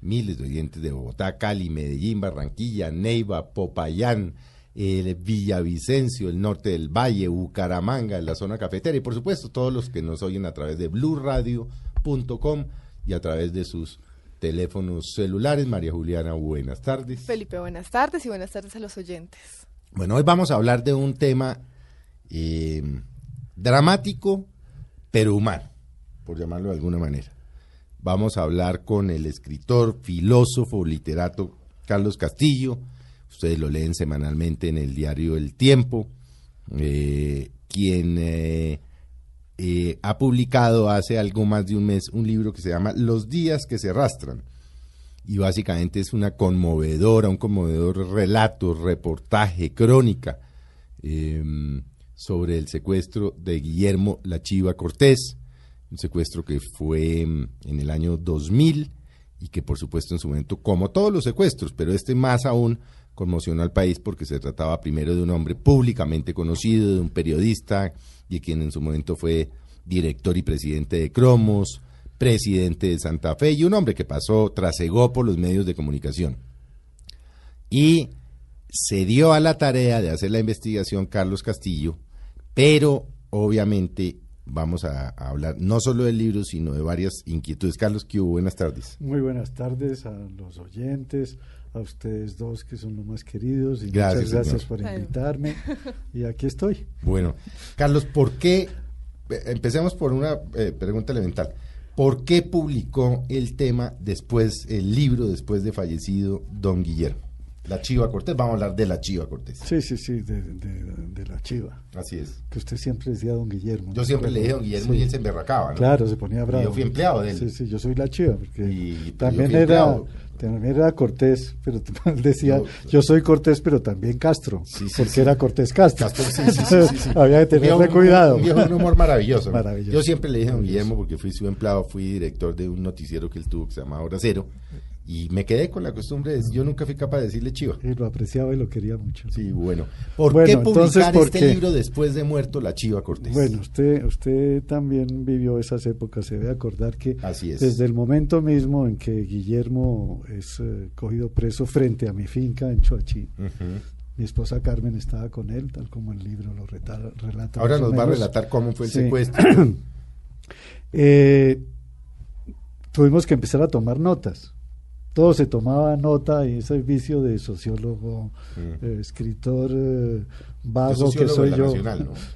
miles de oyentes de Bogotá, Cali, Medellín, Barranquilla, Neiva, Popayán, el Villavicencio, el norte del Valle, Bucaramanga, en la zona cafetera y por supuesto todos los que nos oyen a través de blurradio.com y a través de sus teléfonos celulares. María Juliana, buenas tardes. Felipe, buenas tardes y buenas tardes a los oyentes. Bueno, hoy vamos a hablar de un tema eh, dramático pero humano, por llamarlo de alguna manera. Vamos a hablar con el escritor, filósofo, literato Carlos Castillo. Ustedes lo leen semanalmente en el diario El Tiempo, eh, quien eh, eh, ha publicado hace algo más de un mes un libro que se llama Los días que se arrastran. Y básicamente es una conmovedora, un conmovedor relato, reportaje, crónica sobre el secuestro de Guillermo La Chiva Cortés un secuestro que fue mm, en el año 2000 y que por supuesto en su momento, como todos los secuestros, pero este más aún conmocionó al país porque se trataba primero de un hombre públicamente conocido, de un periodista y quien en su momento fue director y presidente de Cromos, presidente de Santa Fe y un hombre que pasó, trasegó por los medios de comunicación. Y se dio a la tarea de hacer la investigación Carlos Castillo, pero obviamente vamos a, hablar no solo del libro, sino de varias inquietudes. Carlos, ¿qué hubo? Buenas tardes. Muy buenas tardes a los oyentes, a ustedes dos que son los más queridos. Y gracias, muchas gracias por invitarme. Y aquí estoy. Bueno, Carlos, ¿por qué? Eh, empecemos por una eh, pregunta elemental. ¿Por qué publicó el tema después, el libro después de fallecido don Guillermo? La Chiva Cortés, vamos a hablar de la Chiva Cortés. Sí, sí, sí, de, la Chiva. Así es. Que usted siempre decía don Guillermo. Yo siempre le dije don Guillermo y él se emberracaba, ¿no? Claro, se ponía bravo. yo fui empleado de él. Sí, sí, yo soy la Chiva, porque y, también era... También era Cortés, pero decía, yo, soy Cortés, pero también Castro, sí, sí, porque era Cortés Castro. Castro Había que tenerle cuidado. Un, un, humor maravilloso. maravilloso. Yo siempre le dije a don Guillermo, porque fui su empleado, fui director de un noticiero que él tuvo que se llamaba Hora Cero, y me quedé con la costumbre de yo nunca fui capaz de decirle chiva. Y lo apreciaba y lo quería mucho. Sí, bueno. ¿Por qué publicar este libro después de muerto la Chiva Cortés? Bueno, usted usted también vivió esas épocas, se debe acordar que Así es. desde el momento mismo en que Guillermo es eh, cogido preso frente a mi finca en Choachí, mi esposa Carmen estaba con él, tal como el libro lo relata. Ahora nos va a relatar cómo fue el secuestro. eh, tuvimos que empezar a tomar notas todo se tomaba nota y ese vicio de sociólogo, mm. eh, escritor eh, vago que soy yo,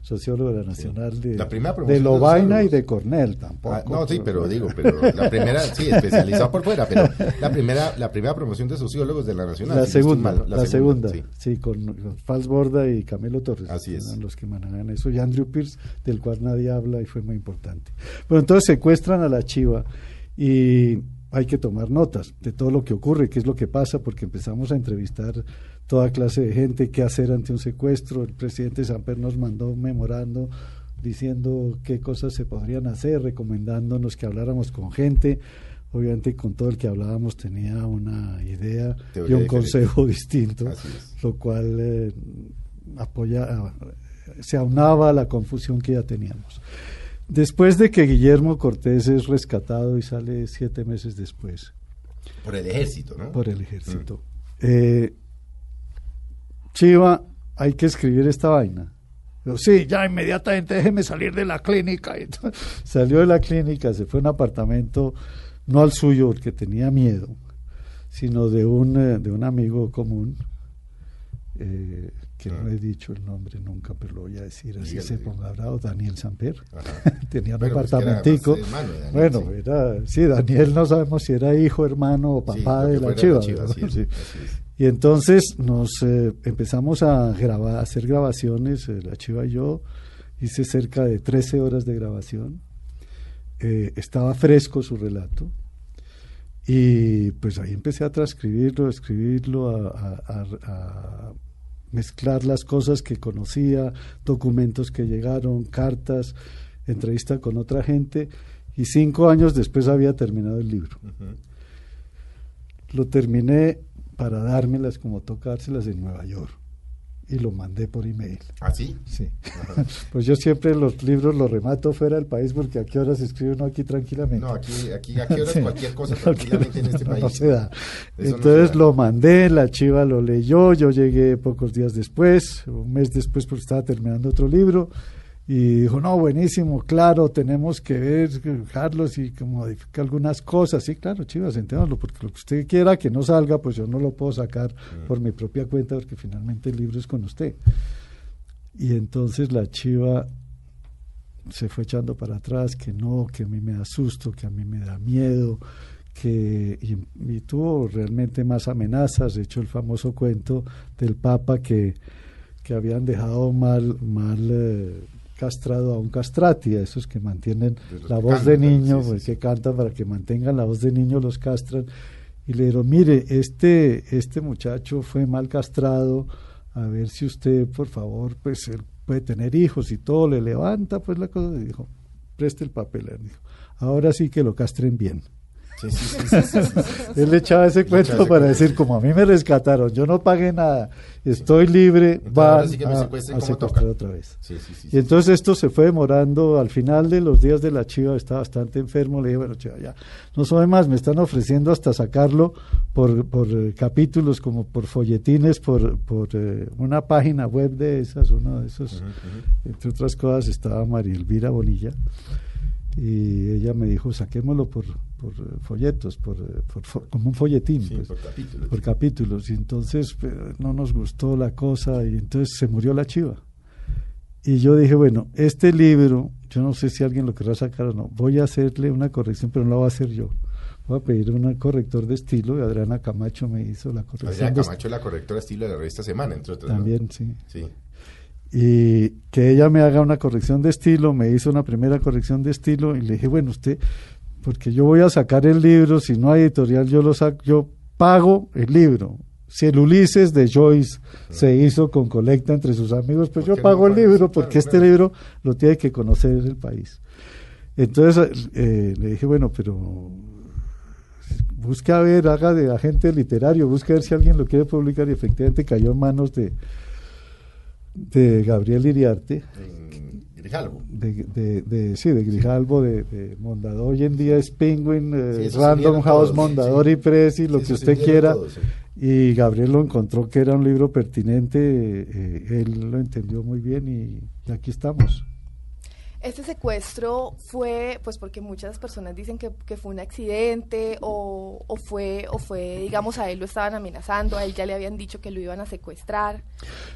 sociólogo de la Nacional de, de Lobaina y de Cornell tampoco. Ah, no, sí, pero digo, pero la primera, sí, especializado por fuera, pero la primera, la primera promoción de sociólogos de la Nacional. La segunda, la, segunda, sí, con, con Falsborda y Camilo Torres. Así es. Eran los que manejan eso. Y Andrew Pierce, del cual nadie habla y fue muy importante. Bueno, entonces secuestran a la chiva y hay que tomar notas de todo lo que ocurre, qué es lo que pasa, porque empezamos a entrevistar toda clase de gente, qué hacer ante un secuestro. El presidente Samper nos mandó un memorando diciendo qué cosas se podrían hacer, recomendándonos que habláramos con gente. Obviamente con todo el que hablábamos tenía una idea y un consejo distinto, lo cual eh, apoya, se aunaba a la confusión que ya teníamos. Después de que Guillermo Cortés es rescatado y sale siete meses después. Por el ejército, ¿no? Por el ejército. Mm. Eh, Chiva, hay que escribir esta vaina. sí, ya inmediatamente déjeme salir de la clínica. Salió de la clínica, se fue a un apartamento, no al suyo, porque tenía miedo, sino de un, eh, de un amigo común. Que no he dicho el nombre nunca, pero lo voy a decir así se ponga bravo, Daniel Samper. Tenía un Bueno, pues era apartamentico. hermano Daniel, bueno, sí. era, sí, Daniel no sabemos si era hijo, hermano o papá de la chiva. Y entonces nos eh, empezamos a grabar, a hacer grabaciones, eh, la chiva y yo, hice cerca de 13 horas de grabación. Eh, estaba fresco su relato. Y pues ahí empecé a transcribirlo, a escribirlo, a, a- a- a mezclar las cosas que conocía, documentos que llegaron, cartas, entrevista con otra gente. Y cinco años después había terminado el libro. Lo terminé para dármelas como tocárselas en Nueva York. Y lo mandé por email. ¿Ah, sí? Sí. pues yo siempre los libros los remato fuera del país porque a qué horas escribe uno aquí tranquilamente. No, aquí, aquí a qué horas Sí. cualquier cosa tranquilamente en este país. no se da. Eso no Entonces se da. lo mandé, la chiva lo leyó, yo llegué pocos días después, un mes después porque estaba terminando otro libro, y dijo, no, buenísimo, claro, tenemos que ver, Carlos, y que modifica algunas cosas. Sí, claro, chivas, entiéndalo, porque lo que usted quiera que no salga, pues yo no lo puedo sacar Mm. por mi propia cuenta, porque finalmente el libro es con usted. Y entonces la chiva se fue echando para atrás, que no, que a mí me da susto, que a mí me da miedo, que y, y tuvo realmente más amenazas. De hecho, el famoso cuento del Papa que, que habían dejado mal, mal eh, castrado a un castrati, a esos que mantienen la que voz de niño, sí, pues, sí. que cantan para que mantengan la voz de niño, los castran. Y le dijeron, mire, este, este muchacho fue mal castrado, a ver si usted, por favor, pues él puede tener hijos y todo, le levanta pues la cosa, y dijo, preste el papel, le dijo, ahora sí que lo castren bien. Sí, sí, sí. Él le echaba ese Le cuento echaba ese para cuento. decir, como a mí me rescataron, yo no pagué nada, estoy libre, Entonces, va ahora sí que me a, a secuestrar otra vez. Y entonces esto se fue demorando, al final de los días de la chiva estaba bastante enfermo, le dije, bueno, chiva, ya, no soy más, me están ofreciendo hasta sacarlo por, por eh, capítulos, como por folletines, por, por eh, una página web de esas, uno de esos, entre otras cosas estaba María Elvira Bonilla, y ella me dijo, saquémoslo por, por eh, folletos, por, eh, por como un folletín. Sí, pues por capítulos. por capítulos y entonces pero no nos gustó la cosa y entonces se murió la chiva y yo dije bueno este libro yo no sé si alguien lo querrá sacar o no voy a hacerle una corrección pero no la voy a hacer yo voy a pedir un corrector de estilo y Adriana Camacho me hizo la corrección Adriana de Camacho, la correctora estilo de la revista Semana, entre otras. ¿no? también sí Sí. Y que ella me haga una corrección de estilo, me hizo una primera corrección de estilo y le dije, bueno, usted, porque yo voy a sacar el libro, si no hay editorial, yo lo saco, yo pago el libro. Si el Ulises de Joyce se hizo con colecta entre sus amigos, pues ¿Por yo no pago el libro, Claro, porque este claro. libro lo tiene que conocer el país. Entonces eh, le dije, bueno, pero busque a ver, haga de agente literario, busque a ver si alguien lo quiere publicar y efectivamente cayó en manos de, de Gabriel Iriarte, En Grijalvo. de, de, de- sí, de Grijalvo, de, de Mondador. Hoy en día es Penguin, eh, Sí, Random House, todos, Mondador sí. y lo Sí, que usted quiera. todos. Y Gabriel lo encontró que era un libro pertinente, eh, él lo entendió muy bien y, y aquí estamos. Este secuestro fue, pues porque muchas personas dicen que, que fue un accidente o, o fue, o fue, digamos, a él lo estaban amenazando, a él ya le habían dicho que lo iban a secuestrar.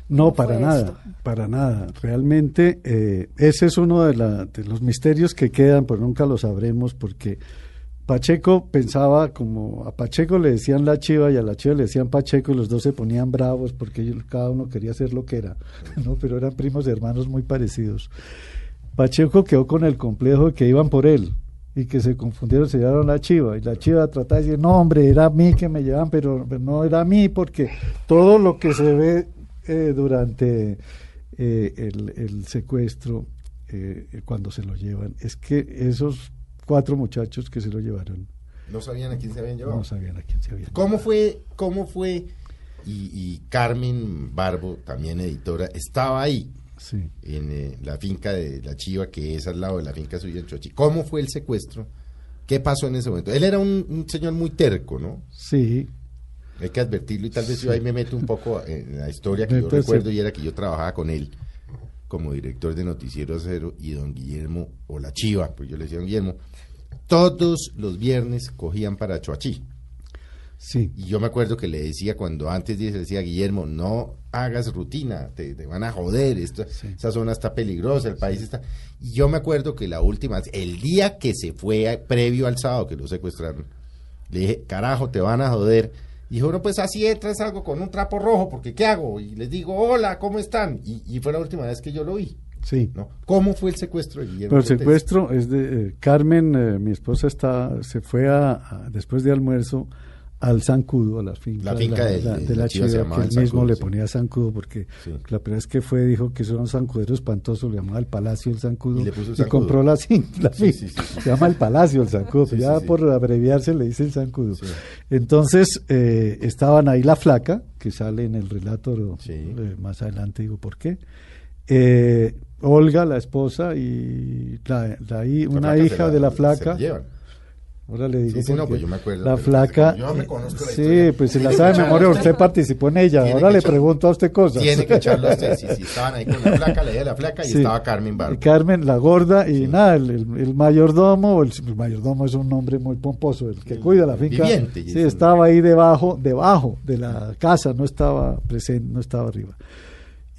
No, ¿Cómo para nada, esto? para nada. Realmente eh, ese es uno de, la- de los misterios que quedan, pero nunca lo sabremos porque Pacheco pensaba como a Pacheco le decían la chiva y a la chiva le decían Pacheco y los dos se ponían bravos porque ellos- cada uno quería ser lo que era, ¿no? pero eran primos hermanos muy parecidos. Pacheco quedó con el complejo de que iban por él y que se confundieron, se llevaron la chiva y la chiva trataba de decir, no hombre, era a mí que me llevan, pero pero no era a mí porque todo lo que se ve eh, durante eh, el, el secuestro, eh, cuando se lo llevan, es que esos cuatro muchachos que se lo llevaron No sabían a quién se habían llevado. no sabían a quién se habían ¿Cómo fue? ¿Cómo fue? Y, y Carmen Barbo, también editora, estaba ahí Sí. en eh, la finca de la Chiva, que es al lado de la finca suya en Chochi. ¿Cómo fue el secuestro? ¿Qué pasó en ese momento? Él era un, un señor muy terco, ¿no? Sí, Hay que advertirlo y tal vez yo ahí me meto un poco en la historia que yo recuerdo y era que yo trabajaba con él como director de Noticiero Cero y don Guillermo, o la Chiva, pues yo le decía don Guillermo, todos los viernes cogían para Choachí. Sí. Y yo me acuerdo que le decía cuando antes le decía Guillermo, no hagas rutina, te, te van a joder, esto, esa zona está peligrosa, el país está... Y yo me acuerdo que la última, el día que se fue a- previo al sábado que lo secuestraron, le dije, carajo, te van a joder. Y dijo, no, pues así entras algo con un trapo rojo, porque ¿qué hago? Y les digo, hola, ¿cómo están? Y, y fue la última vez que yo lo vi. Sí. ¿no? ¿Cómo fue el secuestro de Guillermo? Pero el secuestro es de eh, Carmen, eh, mi esposa está, se fue a, a- después de almuerzo al zancudo, a la finca, La finca de la, de de la la chiva se que él mismo zancudo, le ponía zancudo porque Sí. la primera vez que fue dijo que eso era un zancudero espantoso, le llamaba el Palacio el zancudo Y le puso el y zancudo. compró la, la Sí, sí, se llama el Palacio el zancudo, ya por abreviarse le dice el zancudo. Entonces eh, estaban ahí la flaca, que sale en el relato eh, más adelante digo por qué. Eh, Olga, la esposa, y la, la una se hija de la se flaca. llevan. Ahora le digo Sí, sí, no, pues yo me acuerdo, la pero flaca. yo me conozco la sí, historia. pues se la sabe de memoria, usted participó en ella. Ahora le pregunto a usted cosas. Tiene que echarlo a usted. Sí, sí, estaban ahí con la flaca, la idea de la flaca y Sí. estaba Carmen Barbo. Y Carmen, la gorda, y nada, el, el- el mayordomo, el, el mayordomo es un nombre muy pomposo, el que cuida la finca. viviente, sí, estaba ahí debajo, debajo de la casa, no estaba presente, no estaba arriba.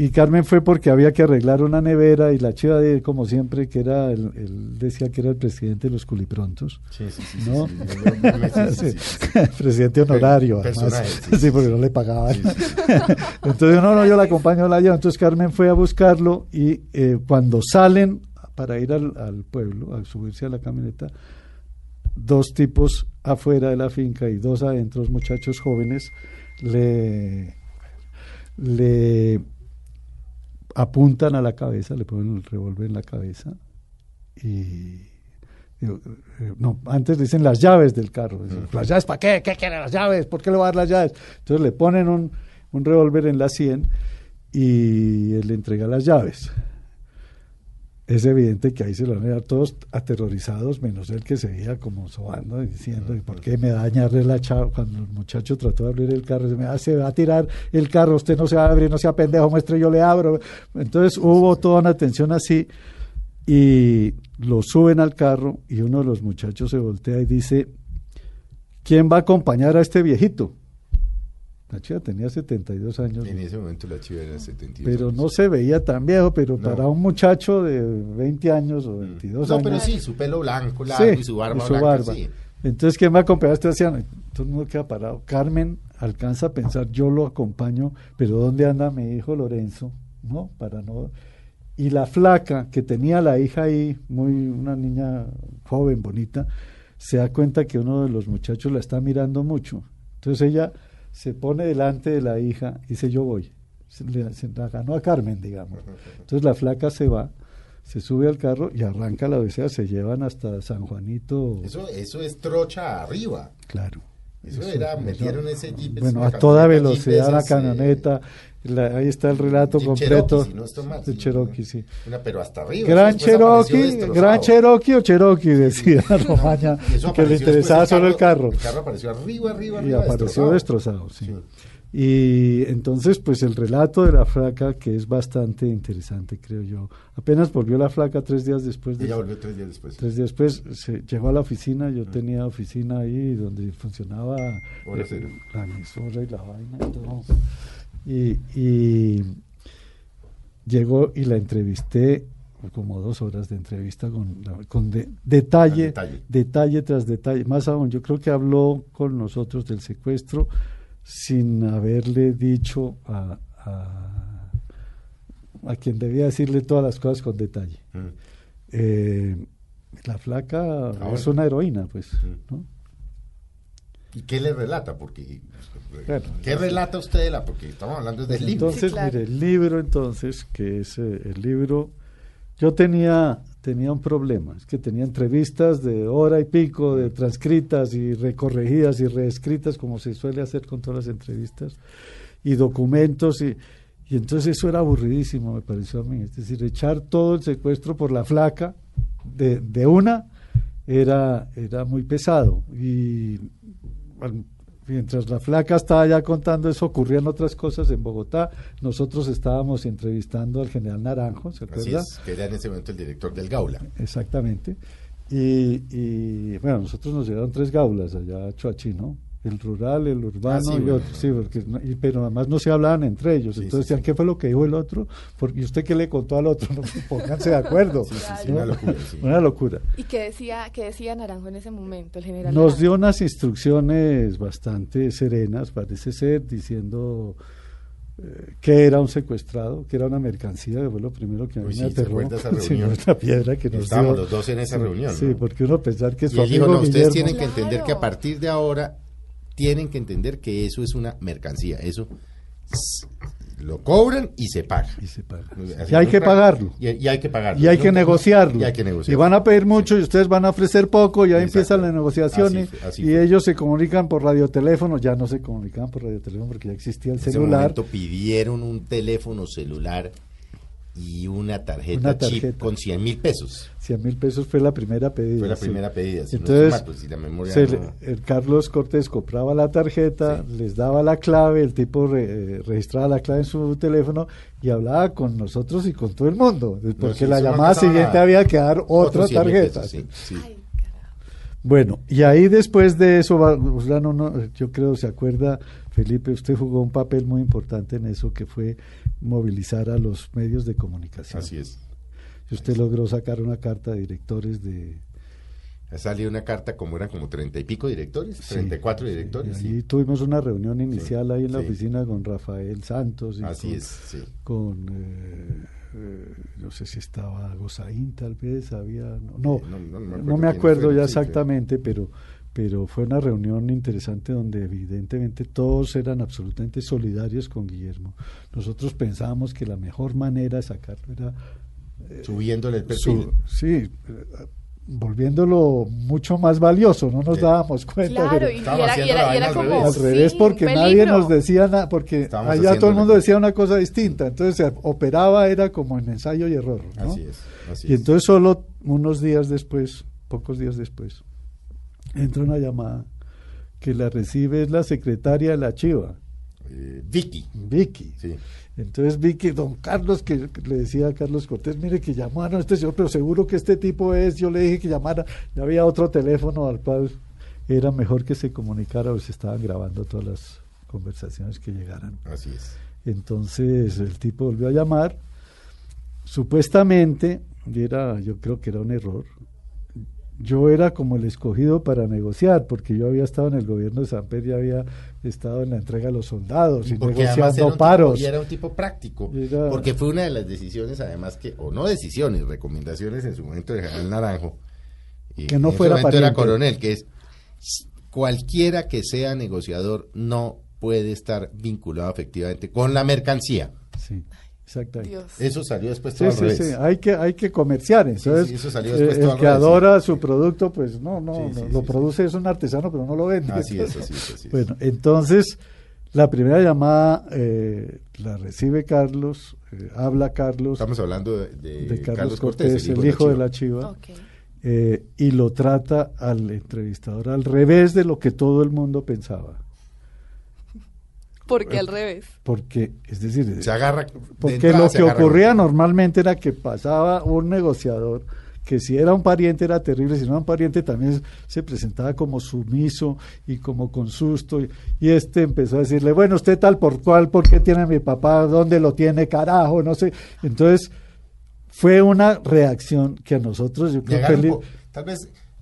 Y Carmen fue porque había que arreglar una nevera y la chiva de él, como siempre, que era, el, él decía que era el presidente de los culiprontos. Sí, sí, sí. presidente honorario, además. Sí, porque no le pagaban. Entonces, no, no, yo la acompaño, la llevo. Entonces Carmen fue a buscarlo y eh, cuando salen para ir al, al pueblo, a subirse a la camioneta, dos tipos afuera de la finca y dos adentro, muchachos jóvenes, le, le apuntan a la cabeza, le ponen el revólver en la cabeza y digo, eh, no, antes dicen las llaves del carro. Dicen, ¿Las llaves para qué? ¿Qué quieren las llaves? ¿Por qué le va a dar las llaves? Entonces le ponen un, un revólver en la 100 y él le entrega las llaves. Es evidente que ahí se lo van a dar todos aterrorizados, menos él que seguía como sobando diciendo, ¿y por qué me dañarle la chava? Cuando el muchacho trató de abrir el carro, se me "Ah, se va a tirar el carro, usted no se va a abrir, no sea pendejo, muestre, yo le abro. Entonces hubo toda una tensión así y lo suben al carro y uno de los muchachos se voltea y dice, ¿quién va a acompañar a este viejito? La chica tenía 72 años, En ese momento la chiva era 72 pero años. no se veía tan viejo, pero No. para un muchacho de 20 años o 22 No, años. pero sí, su pelo blanco, largo Sí, y su barba y su blanca, barba. sí. Entonces, ¿quién va a acompañar a este anciano? Todo el mundo queda parado. Carmen alcanza a pensar, yo lo acompaño, pero ¿dónde anda mi hijo Lorenzo? ¿No? Para no... Y la flaca, que tenía la hija ahí, muy una niña joven, bonita, se da cuenta que uno de los muchachos la está mirando mucho. Entonces ella se pone delante de la hija y dice, yo voy. Se, le- se la ganó a Carmen, digamos. Entonces la flaca se va, se sube al carro y arranca la odisea, se llevan hasta San Juanito. Eso, eso es trocha arriba. Claro. Eso era, metieron ese jeep. Bueno, a toda velocidad la esas, camioneta, la- ahí está el relato completo. Cherokee, si no estoy mal, de sí, Cherokee, ¿no? sí. Una, pero hasta arriba. Gran eso Cherokee, destrozado. Gran Cherokee o Cherokee, decía Romaña, Y eso que le interesaba solo el carro. El carro apareció arriba, arriba, Y arriba. apareció destrozado, sí. Y entonces, pues el relato de la flaca, que es bastante interesante, creo yo. Apenas volvió la flaca tres días después de Ella volvió tres días después. Tres días después se llegó a la oficina, yo tenía oficina ahí donde funcionaba Hora eh, la emisora y la vaina y todo. Y, y llegó y la entrevisté, como dos horas de entrevista con, con de- detalle, Al detalle. detalle tras detalle. Más aún, yo creo que habló con nosotros del secuestro sin haberle dicho a, a, a quien debía decirle todas las cosas con detalle. Mm. Eh, la flaca Ahora. es una heroína, pues, Mm. ¿no? ¿Y qué le relata? Porque, Bueno, ¿Qué relata usted de la? Porque estamos hablando del libro. Entonces, Sí, claro. mire, el libro entonces, que es eh, el libro, yo tenía, tenía un problema, es que tenía entrevistas de hora y pico, de transcritas y recorregidas y reescritas, como se suele hacer con todas las entrevistas, y documentos, y, y entonces eso era aburridísimo, me pareció a mí, es decir, echar todo el secuestro por la flaca de, de una era, era muy pesado, y al- mientras la flaca estaba ya contando eso, ocurrían otras cosas en Bogotá. Nosotros estábamos entrevistando al general Naranjo, ¿se acuerda? es, que era en ese momento el director del Gaula. Exactamente. Y, y, bueno, nosotros nos llevaron tres gaulas allá a Choachí, ¿no? El rural, el urbano Ah, sí, y bueno, otro, sí, porque y- pero además no se hablaban entre ellos. Sí, Entonces decían, sí. ¿qué fue lo que dijo el otro? Porque ¿y usted qué le contó al otro? No, pónganse de acuerdo. Sí, sí, sí, ¿no? una locura, sí. Una locura. ¿Y qué decía, qué decía Naranjo en ese momento, el general? Nos Naranjo? dio unas instrucciones bastante serenas, parece ser, diciendo eh, que era un secuestrado, que era una mercancía, que fue lo primero que a mí me sí, ¿se aterró. acuerda esa Sí, reunión? una piedra que nos Estábamos dio. los dos en esa Sí, reunión, Sí, porque uno pensar que Y su él dijo, amigo no, ustedes Guillermo- tienen que entender que a partir de ahora tienen que entender que eso es una mercancía, eso lo cobran y se paga. Y se paga. Y hay que pagarlo. Y, y hay que pagarlo. Y hay que negociarlo. Y hay que negociarlo. Y van a pedir mucho y ustedes van a ofrecer poco y ahí Exacto. empiezan las negociaciones. Así- así y fue. ellos se comunican por radioteléfono. Ya no se comunicaban por radioteléfono porque ya existía el En ese celular. momento pidieron un teléfono celular y una tarjeta, Una chip con 100 mil pesos. 100 mil pesos fue la primera pedida. Fue la sí. primera pedida. si Entonces, mal, pues, si la memoria se no- le- el Carlos Cortés compraba la tarjeta, Sí. les daba la clave, el tipo re- eh, registraba la clave en su teléfono y hablaba con nosotros y con todo el mundo. Porque sí, la llamada siguiente nada. había que dar otra Otros 100 mil tarjeta. pesos, sí, sí. Ay. Bueno, y ahí después de eso, va- Uslano, no, yo creo, se acuerda, Felipe, usted jugó un papel muy importante en eso, que fue movilizar a los medios de comunicación. Así es. Y usted logró sacar una carta de directores de... Salió una carta como eran como treinta y pico directores, Sí, 34 sí, directores. y sí. tuvimos una reunión inicial ahí en la oficina con Rafael Santos y Así con, es, con, eh, eh, no sé si estaba Gozaín tal vez, había, no, no- no me acuerdo no me acuerdo ya exactamente, pero, pero fue una reunión interesante donde evidentemente todos eran absolutamente solidarios con Guillermo. Nosotros pensábamos que la mejor manera de sacarlo era Subiéndole el perfil. su- sí, eh, volviéndolo mucho más valioso, no nos Sí. dábamos cuenta. Claro, pero- y, era, y era- y era al como... al sí, revés, porque nadie nos decía nada, porque Estábamos allá todo el mundo decía una cosa distinta, entonces se operaba, era como en ensayo y error. ¿no? Así es. Así Y es. entonces solo unos días después, pocos días después, entra una llamada que la recibe es la secretaria de la Chiva, Eh, Vicky. Vicky. Sí. Entonces Vicky, don Carlos, que que le decía a Carlos Cortés, mire que llamaron a este señor, pero seguro que este tipo es, yo le dije que llamara, ya había otro teléfono al cual era mejor que se comunicara, o se estaban grabando todas las conversaciones que llegaran. Así es. Entonces el tipo volvió a llamar, supuestamente, y era, yo creo que era un error, yo era como el escogido para negociar, porque yo había estado en el gobierno de San Pedro y había estado en la entrega de los soldados y era negociando un paros. Tipo, y era un tipo práctico. Era- Porque fue una de las decisiones, además, que, o no decisiones, recomendaciones en su momento de General Naranjo. y Que no en fuera momento era coronel, que es cualquiera que sea negociador no puede estar vinculado efectivamente con la mercancía. Sí, exactamente. Dios. Eso salió después Sí, todo al sí, revés. sí, hay que, hay que comerciar. Entonces, sí, eso salió eh, después todo el al que revés, sí. adora su producto, pues no, no, Sí, no, sí, lo sí, produce, es un artesano, pero no lo vende. Así es, así es, así es. Bueno, entonces, la primera llamada eh, la recibe Carlos, eh, habla Carlos, Estamos hablando de, de de Carlos, Cortés, el de hijo de Chiva. la Chiva, Ok. eh, y lo trata al entrevistador al revés de lo que todo el mundo pensaba. Porque al revés. Porque, es decir, Se agarra. Porque entrada lo que ocurría normalmente era que pasaba un negociador que si era un pariente era terrible, si no era un pariente también se presentaba como sumiso y como con susto. Y, y este empezó a decirle, bueno, usted tal por cual, ¿por qué tiene a mi papá? ¿Dónde lo tiene, carajo? No sé. Entonces, fue una reacción que a nosotros, yo creo que... Negaron li- por- tal vez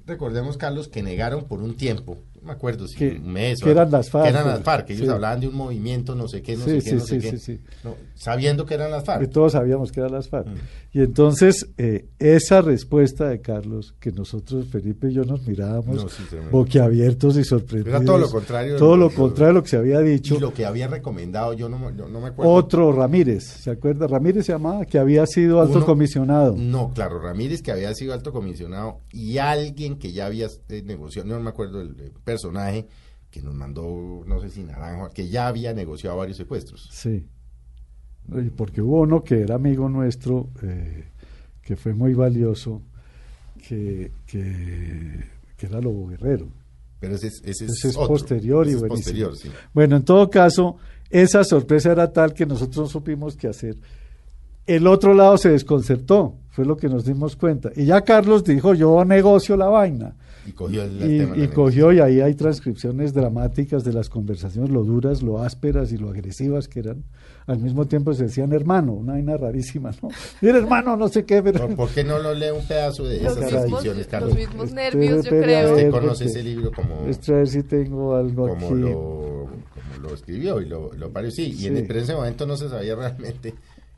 recordemos, Carlos, que negaron por un tiempo, me acuerdo si Que- un mes o que eran las FARC, que eran las FARC, que ellos sí. hablaban de un movimiento, no sé qué, no Sí, sé qué, no sí, sé qué, sí, sí. no, sabiendo que eran las que FARC. todos sabíamos que eran las FARC. Mm. Y entonces, eh, esa respuesta de Carlos, que nosotros, Felipe y yo, nos mirábamos No, boquiabiertos y sorprendidos. Era todo lo contrario Todo lo- lo contrario de lo que se había dicho. Y lo que había recomendado, yo no, me- yo no me acuerdo. Otro Ramírez, ¿se acuerda? Ramírez se llamaba, que había sido alto Uno- comisionado. No, claro, Ramírez, que había sido alto comisionado, y alguien que ya había eh, negociado, no me acuerdo el eh, personaje, que nos mandó, no sé si Naranjo, que ya había negociado varios secuestros. Sí. Porque hubo uno que era amigo nuestro, eh, que fue muy valioso, que, que, que era Lobo Guerrero. Pero ese es, ese es, Ese es otro, posterior y ese es buenísimo. posterior, sí. Bueno, en todo caso, esa sorpresa era tal que nosotros no supimos qué hacer. El otro lado se desconcertó. Fue lo que nos dimos cuenta. Y ya Carlos dijo, yo negocio la vaina. Y cogió el, Y, tema y cogió, y ahí hay transcripciones dramáticas de las conversaciones, lo duras, lo ásperas y lo agresivas que eran. Al mismo tiempo se decían hermano, una vaina rarísima, ¿no? Mira, hermano, no sé qué, pero... ¿Por, qué no lo lee un pedazo de esas mismos, descripciones, los Carlos? mismos Este, nervios, yo creo. Usted conoce ese libro como, Esto a ver si tengo algo como, aquí. lo, como lo escribió y lo, lo parió. Sí, y en, Sí. el- pero en ese momento no se sabía realmente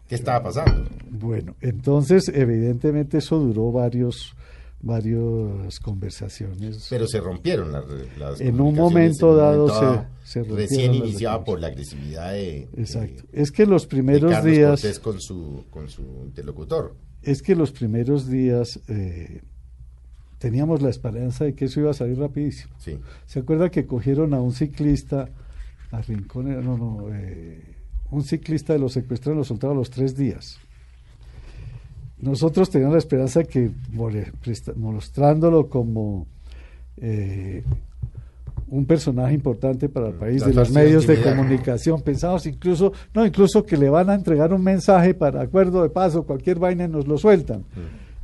qué estaba pasando. Bueno, entonces, evidentemente eso duró varios, varias conversaciones. Pero se rompieron las, las En un momento dado momento se- se rompieron Recién iniciaba por la agresividad de, Exacto. de- Es que los primeros días, Cortés con su, con su interlocutor. es que los primeros días eh, teníamos la esperanza de que eso iba a salir rapidísimo. Sí. ¿Se acuerda que cogieron a un ciclista, a Rincón, no, no, eh, un ciclista de los secuestrados lo soltaron a los tres días? Nosotros teníamos la esperanza que, mostrándolo como eh, un personaje importante para el país, de los medios de comunicación, pensamos incluso, no, incluso que le van a entregar un mensaje para acuerdo de paso, cualquier vaina y nos lo sueltan.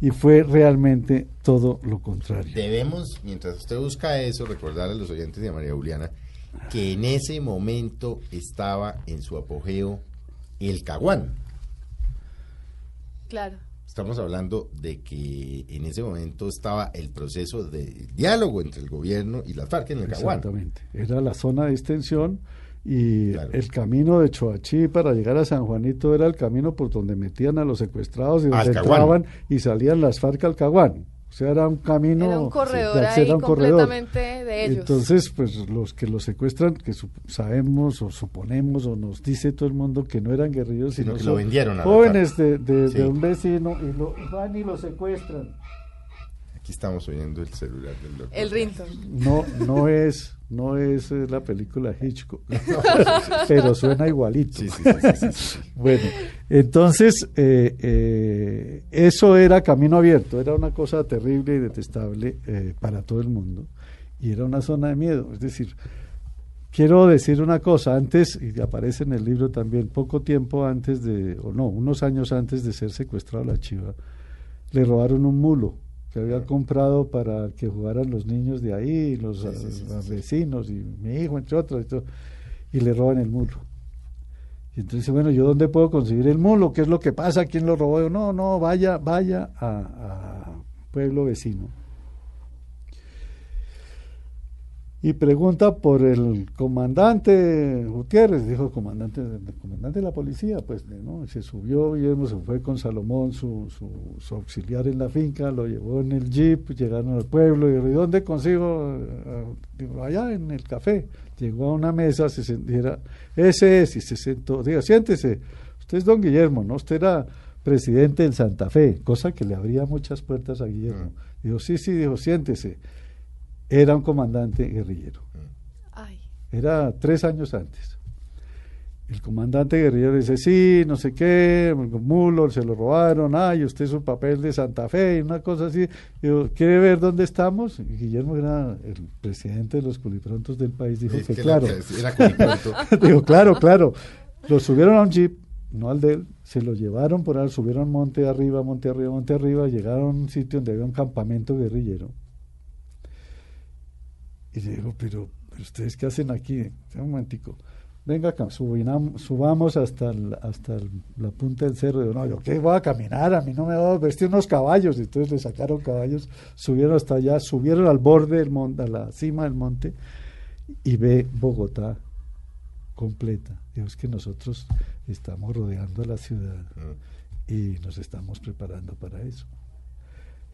Y fue realmente todo lo contrario. Debemos, mientras usted busca eso, recordar a los oyentes de María Juliana que en ese momento estaba en su apogeo el Caguán. Claro. Estamos hablando de que en ese momento estaba el proceso de diálogo entre el gobierno y las FARC en el Caguán. Exactamente. Era la zona de extensión y Claro. el camino de Choachí para llegar a San Juanito era el camino por donde metían a los secuestrados y donde entraban y salían las FARC al Caguán. O sea, era un camino... Era un corredor de- ahí era un corredor. completamente de ellos. Entonces, pues los que los secuestran, que sabemos o suponemos o nos dice todo el mundo que no eran guerrillos, Sino sino que son lo vendieron a jóvenes de, de- Sí. de un vecino y lo van y lo secuestran. Aquí estamos oyendo el celular del doctor. El Rinton. No, no es, no es la película Hitchcock, pero suena igualito. Sí, sí, sí, sí, sí, sí. Bueno, entonces eh, eh, eso era camino abierto, era una cosa terrible y detestable eh, para todo el mundo y era una zona de miedo. Es decir, quiero decir una cosa, antes, y aparece en el libro también, poco tiempo antes de, o no, unos años antes de ser secuestrado la chiva, le robaron un mulo que había comprado para que jugaran los niños de ahí, los Sí, sí, sí, sí. vecinos y mi hijo, entre otros, y, todo, y le roban el mulo. Y entonces, bueno, ¿yo dónde puedo conseguir el mulo? ¿Qué es lo que pasa? ¿Quién lo robó? Yo, no, no, vaya, vaya a, a pueblo vecino. Y pregunta por el comandante Gutiérrez, dijo el comandante, el comandante de la policía, pues ¿no? Se subió, Guillermo se fue con Salomón, su, su, su auxiliar en la finca, lo llevó en el jeep, llegaron al pueblo, y dijo, ¿y dónde consigo? Eh, Digo, allá en el café. Llegó a una mesa, se sentía, ese es, y se sentó, diga, siéntese, usted es don Guillermo, ¿no? Usted era presidente del Santa Fe, cosa que le abría muchas puertas a Guillermo. Dijo, sí, sí, dijo, siéntese. Era un comandante guerrillero. Ay. Era tres años antes. El comandante guerrillero dice, sí, no sé qué, mulo, se lo robaron, ay, usted es un papel de Santa Fe, y una cosa así. Digo, ¿quiere ver dónde estamos? Y Guillermo era el presidente de los culiprontos del país, dijo Es que, que claro. Digo, claro, claro. Lo subieron a un jeep, no al de él, se lo llevaron por ahí, subieron monte arriba, monte arriba, monte arriba, llegaron a un sitio donde había un campamento guerrillero. Y le digo, pero, pero ustedes qué hacen aquí? Un momentico. Venga, subinam- subamos hasta, el- hasta el- la punta del cerro. Digo, no, yo qué voy a caminar, a mí no me va a vestir unos caballos. Y entonces le sacaron caballos, subieron hasta allá, subieron al borde del monte, a la cima del monte, y ve Bogotá completa. Digo, es que nosotros estamos rodeando la ciudad y nos estamos preparando para eso.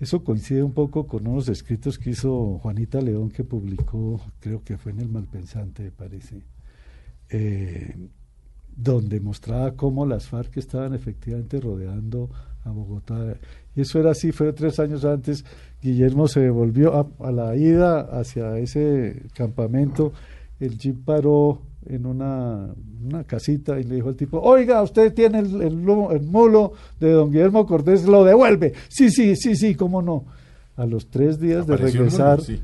Eso coincide un poco con unos escritos que hizo Juanita León, que publicó, creo que fue en El Malpensante, me parece, eh, donde mostraba cómo las FARC estaban efectivamente rodeando a Bogotá. Y eso era así, fue tres años antes. Guillermo se volvió a, a la ida hacia ese campamento. El jeep paró en una, una casita y le dijo al tipo, oiga, usted tiene el, el el mulo de don Guillermo Cortés, lo devuelve. Sí, sí, sí, sí, cómo no. A los tres días de el mulo, regresar, sí.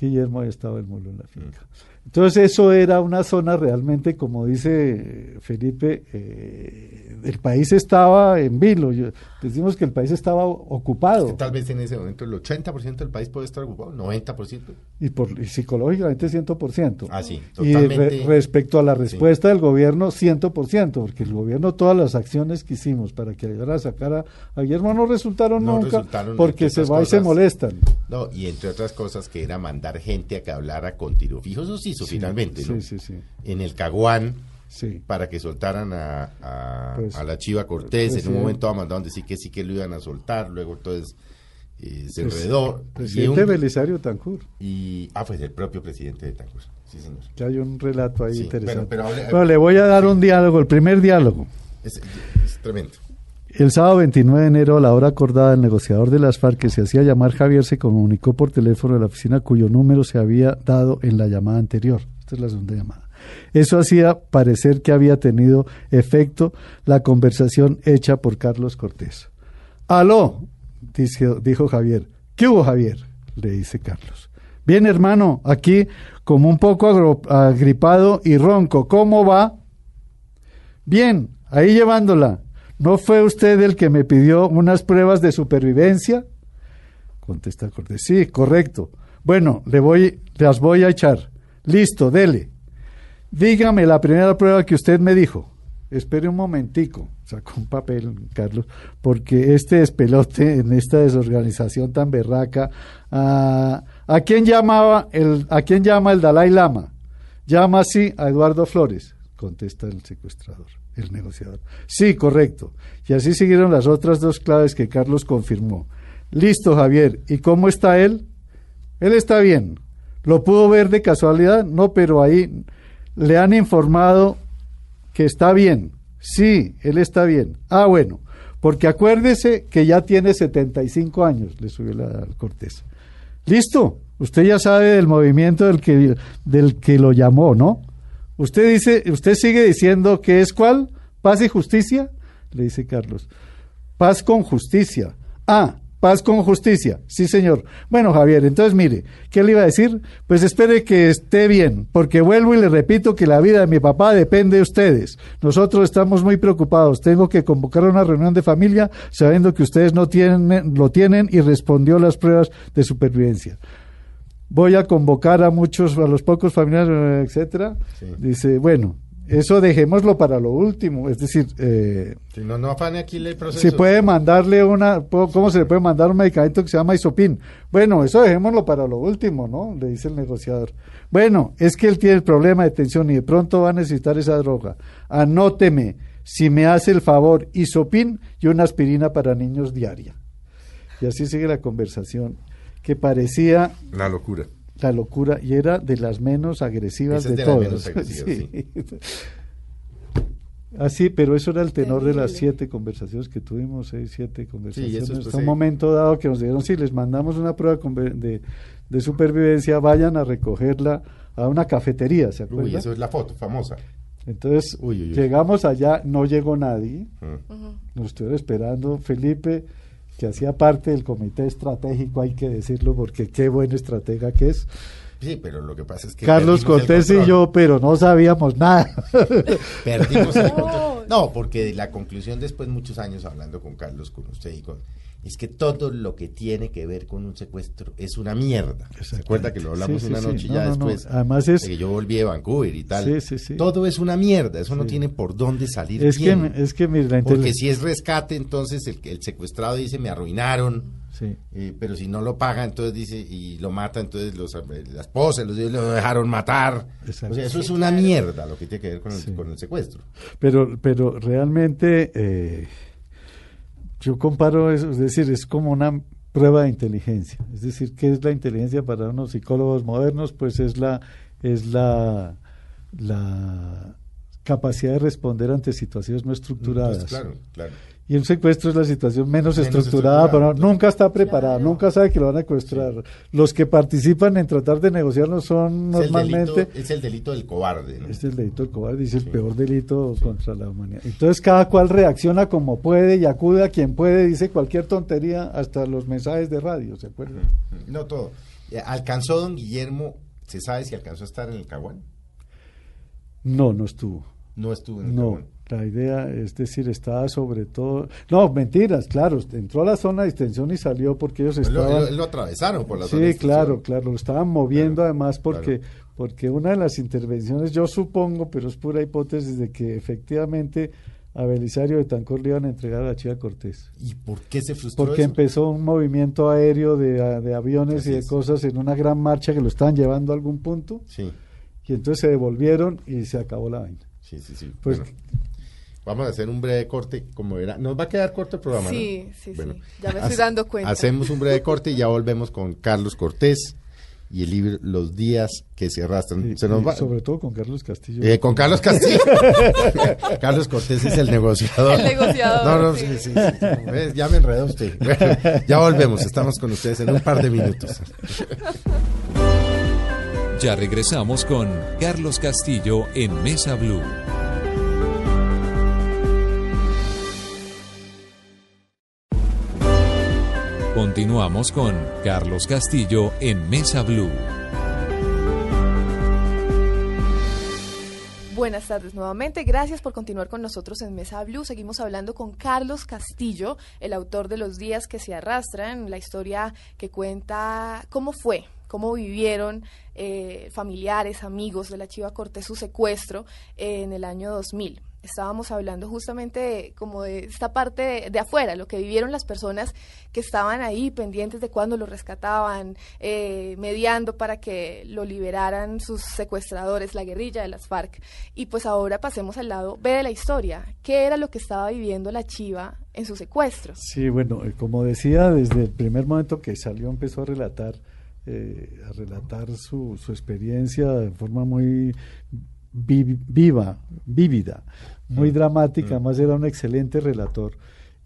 Guillermo había estado el mulo en la finca. Entonces eso era una zona realmente, como dice Felipe, eh, el país estaba en vilo. Yo- decimos que el país estaba ocupado Que tal vez en ese momento el 80% del país puede estar ocupado, 90%. y, por, y psicológicamente 100%. Ah, sí, y totalmente. re- respecto a la respuesta del gobierno, 100%, porque el gobierno, todas las acciones que hicimos para que ayudara a sacar a, a Guillermo no resultaron No nunca, resultaron, porque se va y se molestan. No, y entre otras cosas que era mandar gente a que hablara con tiro fijo, eso se hizo finalmente, ¿no? Sí, sí, sí. En el Caguán, para que soltaran a, a, Pues, a la Chiva Cortés. pues, en un momento mandaron decir que sí que lo iban a soltar, luego entonces eh, se Pues, enredó. y, Presidente un- Belisario Tancur, y- ah, pues el propio presidente de Tancur. Sí, señor. que hay un relato ahí interesante. pero- pero hable- Bueno, le voy a dar un diálogo, el primer diálogo. Es, es tremendo. El sábado 29 de enero, a la hora acordada, el negociador de las FARC, que se hacía llamar Javier, se comunicó por teléfono de la oficina cuyo número se había dado en la llamada anterior. Esta es la segunda llamada. Eso hacía parecer que había tenido efecto la conversación hecha por Carlos Cortés. Aló, dice- dijo Javier. ¿Qué hubo, Javier? Le dice Carlos. Bien, hermano, aquí como un poco agripado y ronco. ¿Cómo va? Bien, ahí llevándola. ¿No fue usted el que me pidió unas pruebas de supervivencia? Contesta Cortés. Sí, correcto. Bueno, le voy, las voy a echar. Listo, dele. Dígame la primera prueba que usted me dijo. Espere un momentico. Sacó un papel, Carlos, porque este despelote en esta desorganización tan berraca. ¿A, ¿a quién llamaba el, a quién llama el Dalai Lama? Llama así a Eduardo Flores, contesta el secuestrador, el negociador. Sí, correcto. Y así siguieron las otras dos claves que Carlos confirmó. Listo, Javier. ¿Y cómo está él? Él está bien. ¿Lo pudo ver de casualidad? No, pero ahí le han informado que está bien. Sí, él está bien. Ah, bueno, porque acuérdese que ya tiene 75 años, le subió la Cortés. Listo, usted ya sabe del movimiento del que, del que lo llamó, ¿no? Usted dice, usted sigue diciendo que es cuál? Paz y justicia, le dice Carlos. Paz con justicia. Ah, paz con justicia. Sí, señor. Bueno, Javier, entonces mire, ¿qué le iba a decir? Pues espere que esté bien, porque vuelvo y le repito que la vida de mi papá depende de ustedes. Nosotros estamos muy preocupados. Tengo que convocar una reunión de familia sabiendo que ustedes no tienen, lo tienen y respondió las pruebas de supervivencia. Voy a convocar a muchos, a los pocos familiares, etcétera. Sí. Dice, bueno, eso dejémoslo para lo último. Es decir, eh, Si no, no afane aquí el proceso. si puede mandarle una, ¿cómo se le puede mandar un medicamento que se llama isopin? Bueno, eso dejémoslo para lo último, ¿no? Le dice el negociador. Bueno, es que él tiene el problema de tensión y de pronto va a necesitar esa droga. Anóteme, si me hace el favor, isopin y una aspirina para niños diaria. Y así sigue la conversación, que parecía La locura. la locura y era de las menos agresivas Esa es de, de las todas. menos agresivas, Así, pero eso era el tenor de las siete conversaciones que tuvimos, seis, siete conversaciones. es, pues, Hasta un sí. momento dado que nos dijeron, sí, les mandamos una prueba de, de supervivencia, vayan a recogerla a una cafetería, ¿se acuerdan? Uy, eso es la foto famosa. Entonces, Uy, uy, uy. llegamos allá, no llegó nadie, Mm. nos estuvieron esperando Felipe, que hacía parte del comité estratégico, hay que decirlo, porque qué buen estratega que es. Sí, pero lo que pasa es que. Carlos Cortés y yo, pero no sabíamos nada. Perdimos el No. control. No, porque la conclusión después, muchos años hablando con Carlos, con usted y con. Es que todo lo que tiene que ver con un secuestro es una mierda. ¿Se acuerda que lo hablamos Sí, sí, una sí. noche No, ya no, no. después? Además es- de que yo volví de Vancouver y tal. Sí, sí, sí. Todo es una mierda. Eso no tiene por dónde salir es, que, bien. es que, mire, la Porque si es rescate, entonces el, el secuestrado dice me arruinaron. Sí. Eh, pero si no lo paga, entonces dice, y lo mata, entonces los, la esposa, los hijos lo dejaron matar. Exacto. O sea, eso es una mierda lo que tiene que ver con el, Sí. con el secuestro. Pero, pero realmente eh, yo comparo eso, es decir, es como una prueba de inteligencia. Es decir, ¿qué es la inteligencia para unos psicólogos modernos? Pues es la, es la, la capacidad de responder ante situaciones no estructuradas. Claro, claro. Y un secuestro es la situación menos, Menos estructurada, estructurada, pero nunca está preparada, Claro. nunca sabe que lo van a secuestrar. Los que participan en tratar de negociarlo son Es el normalmente... delito- es el delito del cobarde. ¿no? Este es el delito del cobarde, dice Sí. el peor delito contra la humanidad. Entonces cada cual reacciona como puede y acude a quien puede, dice cualquier tontería, hasta los mensajes de radio, ¿se acuerdan? No todo. Eh, Alcanzó don Guillermo ¿Se sabe si alcanzó a estar en el Caguán? No, no estuvo. No estuvo en el No, Caguán. La idea, es decir, estaba sobre todo... No, mentiras, claro, entró a la zona de extensión y salió porque ellos lo, estaban... él lo- lo atravesaron por la zona de Sí, claro, claro, lo estaban moviendo Claro, además porque, porque una de las intervenciones, yo supongo, pero es pura hipótesis, de que efectivamente a Belisario de Tancor le iban a entregar a la Chiva Cortés. ¿Y por qué se frustró Porque eso? empezó un movimiento aéreo de, de aviones Así y de es. cosas en una gran marcha que lo estaban llevando a algún punto Sí, y entonces se devolvieron y se acabó la vaina. sí, sí. sí. Pues- Bueno, vamos a hacer un breve corte, como era. Nos va a quedar corto el programa, ¿no? Sí, sí, Bueno, sí. Ya me estoy dando cuenta. Hacemos un breve corte y ya volvemos con Carlos Cortés y el libro Los días que se arrastran. Y- se nos va. Sobre todo con Carlos Castillo. Eh, con Carlos Castillo. Carlos Cortés es el negociador. El negociador, No, no, sí. sí, sí, sí. ¿Ves? Ya me enredó usted. Bueno, ya volvemos. Estamos con ustedes en un par de minutos. Ya regresamos con Carlos Castillo en Mesa Blue. Continuamos con Carlos Castillo en Mesa Blue. Buenas tardes nuevamente. Gracias por continuar con nosotros en Mesa Blue. Seguimos hablando con Carlos Castillo, el autor de Los días que se arrastran, la historia que cuenta cómo fue, cómo vivieron eh, familiares, amigos de la Chiva Cortés su secuestro en el año 2000. Estábamos hablando justamente de, como de esta parte de, afuera, lo que vivieron las personas que estaban ahí pendientes de cuando lo rescataban, eh, mediando para que lo liberaran sus secuestradores, la guerrilla de las FARC. Y pues ahora pasemos al lado B de la historia. ¿Qué era lo que estaba viviendo la Chiva en su secuestro? Sí, bueno, eh, como decía, desde el primer momento que salió empezó a relatar, eh, a relatar su, su experiencia de forma muy viva, vívida, muy dramática, además era un excelente relator.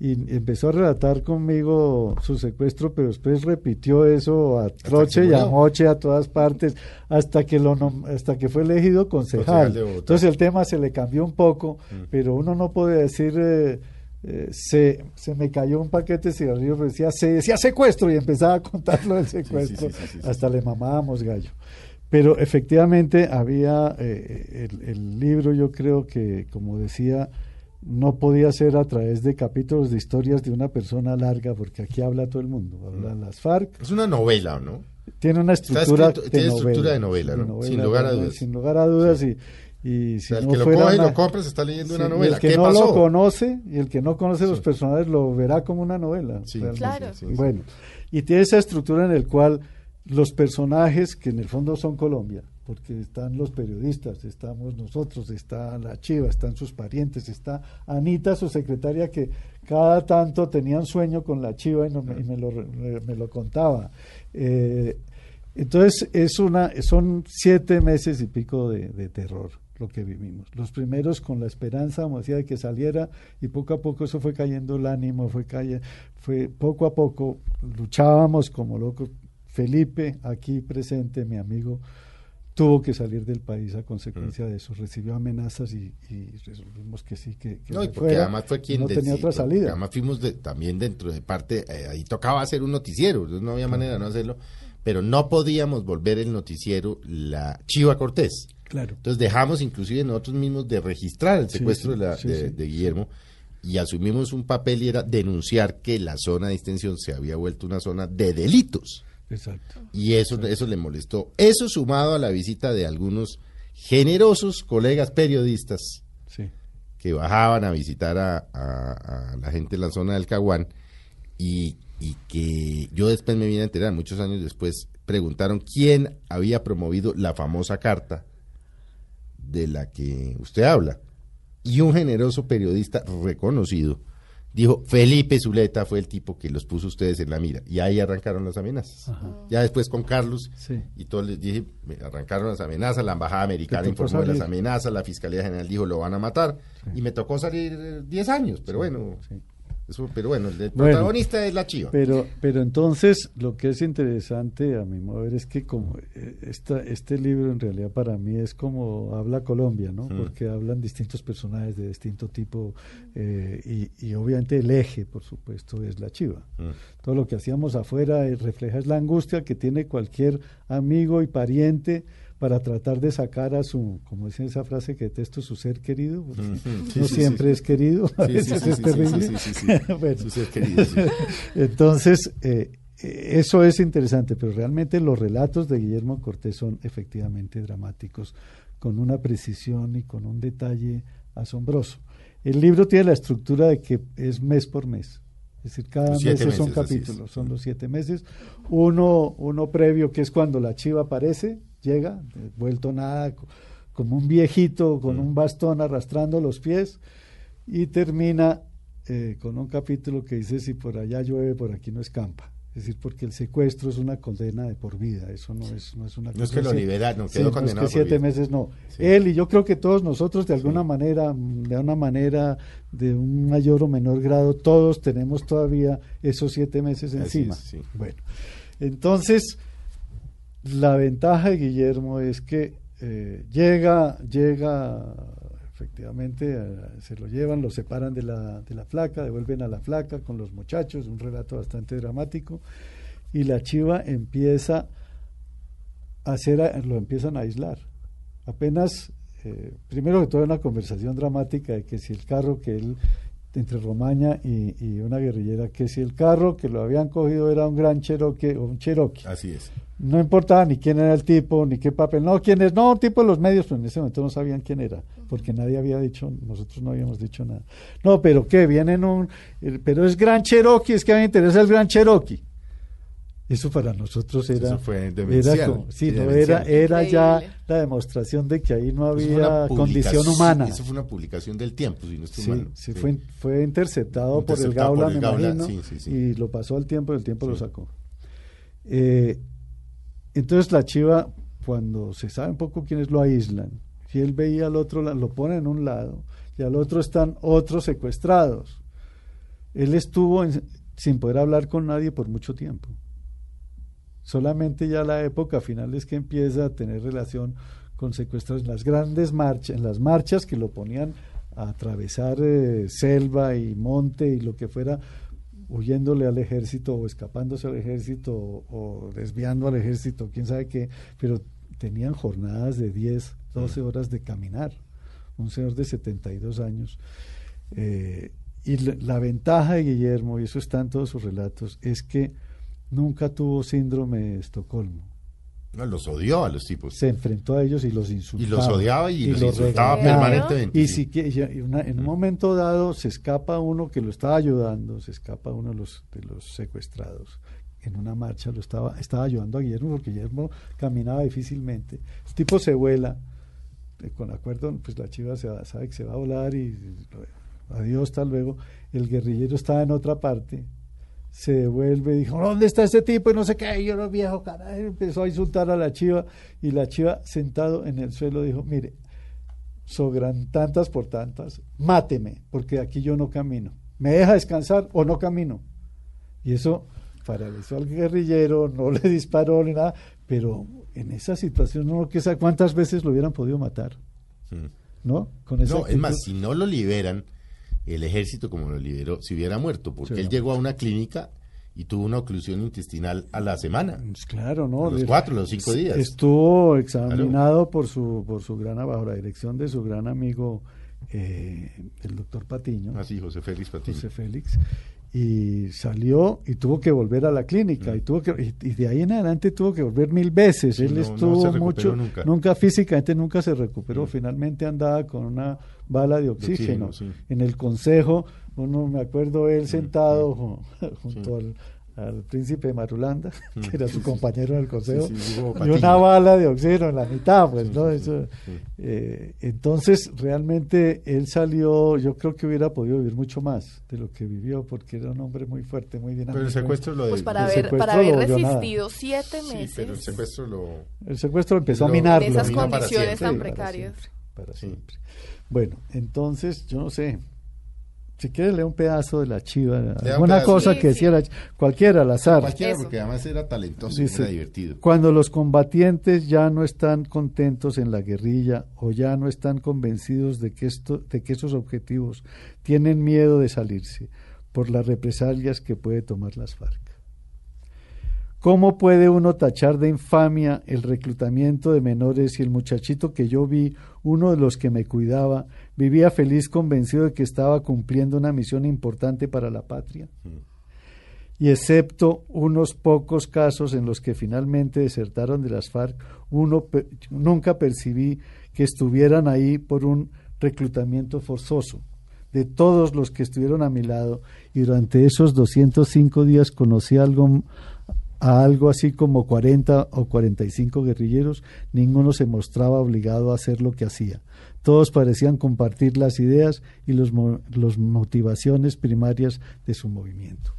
Y empezó a relatar conmigo su secuestro, pero después repitió eso a troche y a moche a todas partes, hasta que lo nom- hasta que fue elegido concejal. Entonces el tema se le cambió un poco, Mm. pero uno no puede decir eh, eh, se, se me cayó un paquete de cigarrillos, decía, se decía secuestro y empezaba a contarlo del secuestro, sí, sí, sí, sí. hasta le mamábamos gallo. Pero efectivamente había eh, el, el libro, yo creo que, como decía, no podía ser a través de capítulos de historias de una persona larga, porque aquí habla todo el mundo, habla Mm. las FARC, Es una novela, ¿no? tiene una estructura, escrito- de, tiene novela, estructura de novela, ¿no? Sin lugar a dudas. Sin lugar a dudas y, y O si sea, el no que lo coge y lo compra se está leyendo Sí, una novela. el que ¿Qué no pasó? lo conoce y el que no conoce los personajes lo verá como una novela. Sí. Claro. Bueno, y tiene esa estructura en el cual los personajes, que en el fondo son Colombia, porque están los periodistas, estamos nosotros, está la Chiva, están sus parientes, está Anita, su secretaria, que cada tanto tenían sueño con la Chiva y, me, y me lo, me lo contaba. Eh, entonces, es una, son siete meses y pico de, de terror lo que vivimos. Los primeros con la esperanza, como decía, de que saliera y poco a poco eso fue cayendo el ánimo, fue calle, fue poco a poco luchábamos como locos. Felipe, aquí presente, mi amigo, tuvo que salir del país a consecuencia de eso. Recibió amenazas y, y resolvimos que sí, que, que No, y porque fuera. además fue quien no tenía otra salida. Además fuimos de- también dentro de parte, eh, ahí tocaba hacer un noticiero, no había manera de no hacerlo, pero no podíamos volver el noticiero la Chiva Cortés. Claro. Entonces dejamos inclusive nosotros mismos de registrar el secuestro sí, de, la- sí, de-. Guillermo y asumimos un papel y era denunciar que la zona de extensión se había vuelto una zona de delitos. Exacto. Y eso, eso le molestó. Eso sumado a la visita de algunos generosos colegas periodistas Sí. que bajaban a visitar a, a- a la gente de la zona del Caguán y, y que yo después me vine a enterar, muchos años después, preguntaron quién había promovido la famosa carta de la que usted habla. Y un generoso periodista reconocido dijo, Felipe Zuleta fue el tipo que los puso ustedes en la mira. Y ahí arrancaron las amenazas. Ya después con Carlos Sí. y todos les dije, arrancaron las amenazas, la embajada americana informó de las amenazas, la Fiscalía General dijo lo van a matar y me tocó salir eh, 10 años, pero bueno. Eso, pero bueno, el Bueno. protagonista es la chiva. Pero, pero entonces lo que es interesante a mi modo de ver es que como eh, esta, este libro en realidad para mí es como habla Colombia, ¿no? Mm. Porque hablan distintos personajes de distinto tipo eh, y, y obviamente el eje, por supuesto, es la chiva. Mm. Todo lo que hacíamos afuera eh, refleja es la angustia que tiene cualquier amigo y pariente para tratar de sacar a su, como dice esa frase que detesto, su ser querido, porque Ujú. Sí, no sí, siempre sí. es querido, a veces es terrible. sí, sí, sí, sí. Bueno. Su ser querido, sí. Entonces, eh, eso es interesante, pero realmente los relatos de Guillermo Cortés son efectivamente dramáticos, con una precisión y con un detalle asombroso. El libro tiene la estructura de que es mes por mes. Es decir, cada mes son meses, capítulos, son los siete meses. Uno, uno previo, que es cuando la chiva aparece, llega, vuelto nada, co- como un viejito con un bastón arrastrando los pies, y termina eh, con un capítulo que dice, si por allá llueve, por aquí no escampa. Es decir, porque el secuestro es una condena de por vida, eso no es, no es una No es que lo liberaron, Sí, quedó no es condenado que por siete vida. meses no. Sí. Él y yo creo que todos nosotros de alguna manera, de una manera, de un mayor o menor grado, todos tenemos todavía esos siete meses encima. es, sí. Bueno, entonces la ventaja de Guillermo es que eh, llega, llega efectivamente, se lo llevan, lo separan de la, de la flaca, devuelven a la flaca con los muchachos, un relato bastante dramático, y la chiva empieza a hacer, a- lo empiezan a aislar. Apenas, eh, primero que todo, una conversación dramática de que si el carro que él, entre Romaña y, y una guerrillera, que si el carro que lo habían cogido era un gran Cherokee o un Cherokee. Así es. No importaba ni quién era el tipo, ni qué papel, no, quién es, no, un tipo de los medios, pero en ese momento no sabían quién era, porque nadie había dicho, nosotros no habíamos dicho nada. No, pero qué, vienen un, eh, pero es Gran Cherokee, es que a mí me interesa el Gran Cherokee. Eso para nosotros era, Eso fue era como- sí, no, era, era ya la demostración de que ahí no había condición humana. Eso fue una publicación del tiempo, si no estoy Sí, mal. sí, Fue, fue interceptado, por el Interceptado por Gaula, el me Gaula, imagino, sí, sí, sí. y lo pasó al tiempo y el tiempo lo sacó. Eh, entonces la chiva, cuando se sabe un poco quiénes lo aíslan, y él veía al otro, lo pone en un lado, y al otro están otros secuestrados. Él estuvo en- sin poder hablar con nadie por mucho tiempo. Solamente ya la época final es que empieza a tener relación con secuestrados en las grandes marchas, en las marchas que lo ponían a atravesar eh, selva y monte y lo que fuera, huyéndole al ejército o escapándose al ejército o, o desviando al ejército, quién sabe qué, pero tenían jornadas de 10, 12 horas de caminar. Un señor de 72 años. Eh, y la, la ventaja de Guillermo, y eso está en todos sus relatos, es que nunca tuvo síndrome de Estocolmo. No, los odió a los tipos. Se enfrentó a ellos y los Y insultaba. los odiaba y, los insultaba regañaba. permanentemente. Y, sí. si, que- y en una- en un momento dado se escapa uno que lo estaba ayudando, se escapa uno de los, de los secuestrados. En una marcha lo estaba, estaba ayudando a Guillermo porque Guillermo caminaba difícilmente. El tipo se vuela, eh, con acuerdo, pues la chiva se va- sabe que se va a volar y adiós, hasta luego. El guerrillero estaba en otra parte, se devuelve, dijo, ¿dónde está este tipo? Y no sé qué, y yo no viejo, carajo, empezó a insultar a la chiva y la chiva sentado en el suelo dijo, mire, sobran tantas por tantas, máteme, porque aquí yo no camino. ¿Me deja descansar o no camino? Y eso paralizó al guerrillero, no le disparó ni nada, pero en esa situación no que cuántas veces lo hubieran podido matar, Mm. ¿no? Con esa No, es más, si no lo liberan, el ejército como lo liberó, si hubiera muerto, porque Sí, él llegó a una clínica y tuvo una oclusión intestinal a la semana. Pues claro, ¿no? A los cuatro, los cinco días. Estuvo examinado por su por su gran bajo la dirección de su gran amigo eh, el doctor Patiño. Así, Ah, José Félix Patiño. José Félix, y salió y tuvo que volver a la clínica, Mm. y tuvo que y, y de ahí en adelante tuvo que volver mil veces. Él no- estuvo mucho, nunca. nunca físicamente nunca se recuperó. Mm. Finalmente andaba con una bala de oxígeno. oxígeno, sí. En el consejo, uno me acuerdo él sentado ju- junto Sí. al al príncipe de Marulanda, que era su compañero en el consejo, Sí, sí, y una bala de oxígeno en la mitad, pues, Sí, ¿no? sí, Eso, sí. eh, entonces, realmente él salió, yo creo que hubiera podido vivir mucho más de lo que vivió, porque era un hombre muy fuerte, muy dinámico. Pero el secuestro lo de... Pues para El haber, secuestro para haber nada. resistido siete Sí, meses pero el secuestro lo... El secuestro empezó Lo- a minarlo. en esas condiciones siempre. tan Sí, para precarias. siempre, para Sí. siempre. Bueno, entonces, yo no sé, Si quiere leer un pedazo de la chiva, un alguna cosa Sí, que sí. decía la chi- cualquiera al azar. Cualquiera, Eso. porque además era talentoso y era divertido. Cuando los combatientes ya no están contentos en la guerrilla o ya no están convencidos de que, esto, de que esos objetivos tienen miedo de salirse por las represalias que puede tomar las FARC. ¿Cómo puede uno tachar de infamia el reclutamiento de menores si el muchachito que yo vi, uno de los que me cuidaba, vivía feliz convencido de que estaba cumpliendo una misión importante para la patria? y excepto unos pocos casos en los que finalmente desertaron de las FARC, uno nunca percibí que estuvieran ahí por un reclutamiento forzoso. De todos los que estuvieron a mi lado y durante esos 205 días conocí algo a algo así como 40 o 45 guerrilleros, ninguno se mostraba obligado a hacer lo que hacía. Todos parecían compartir las ideas y los, mo- los motivaciones primarias de su movimiento.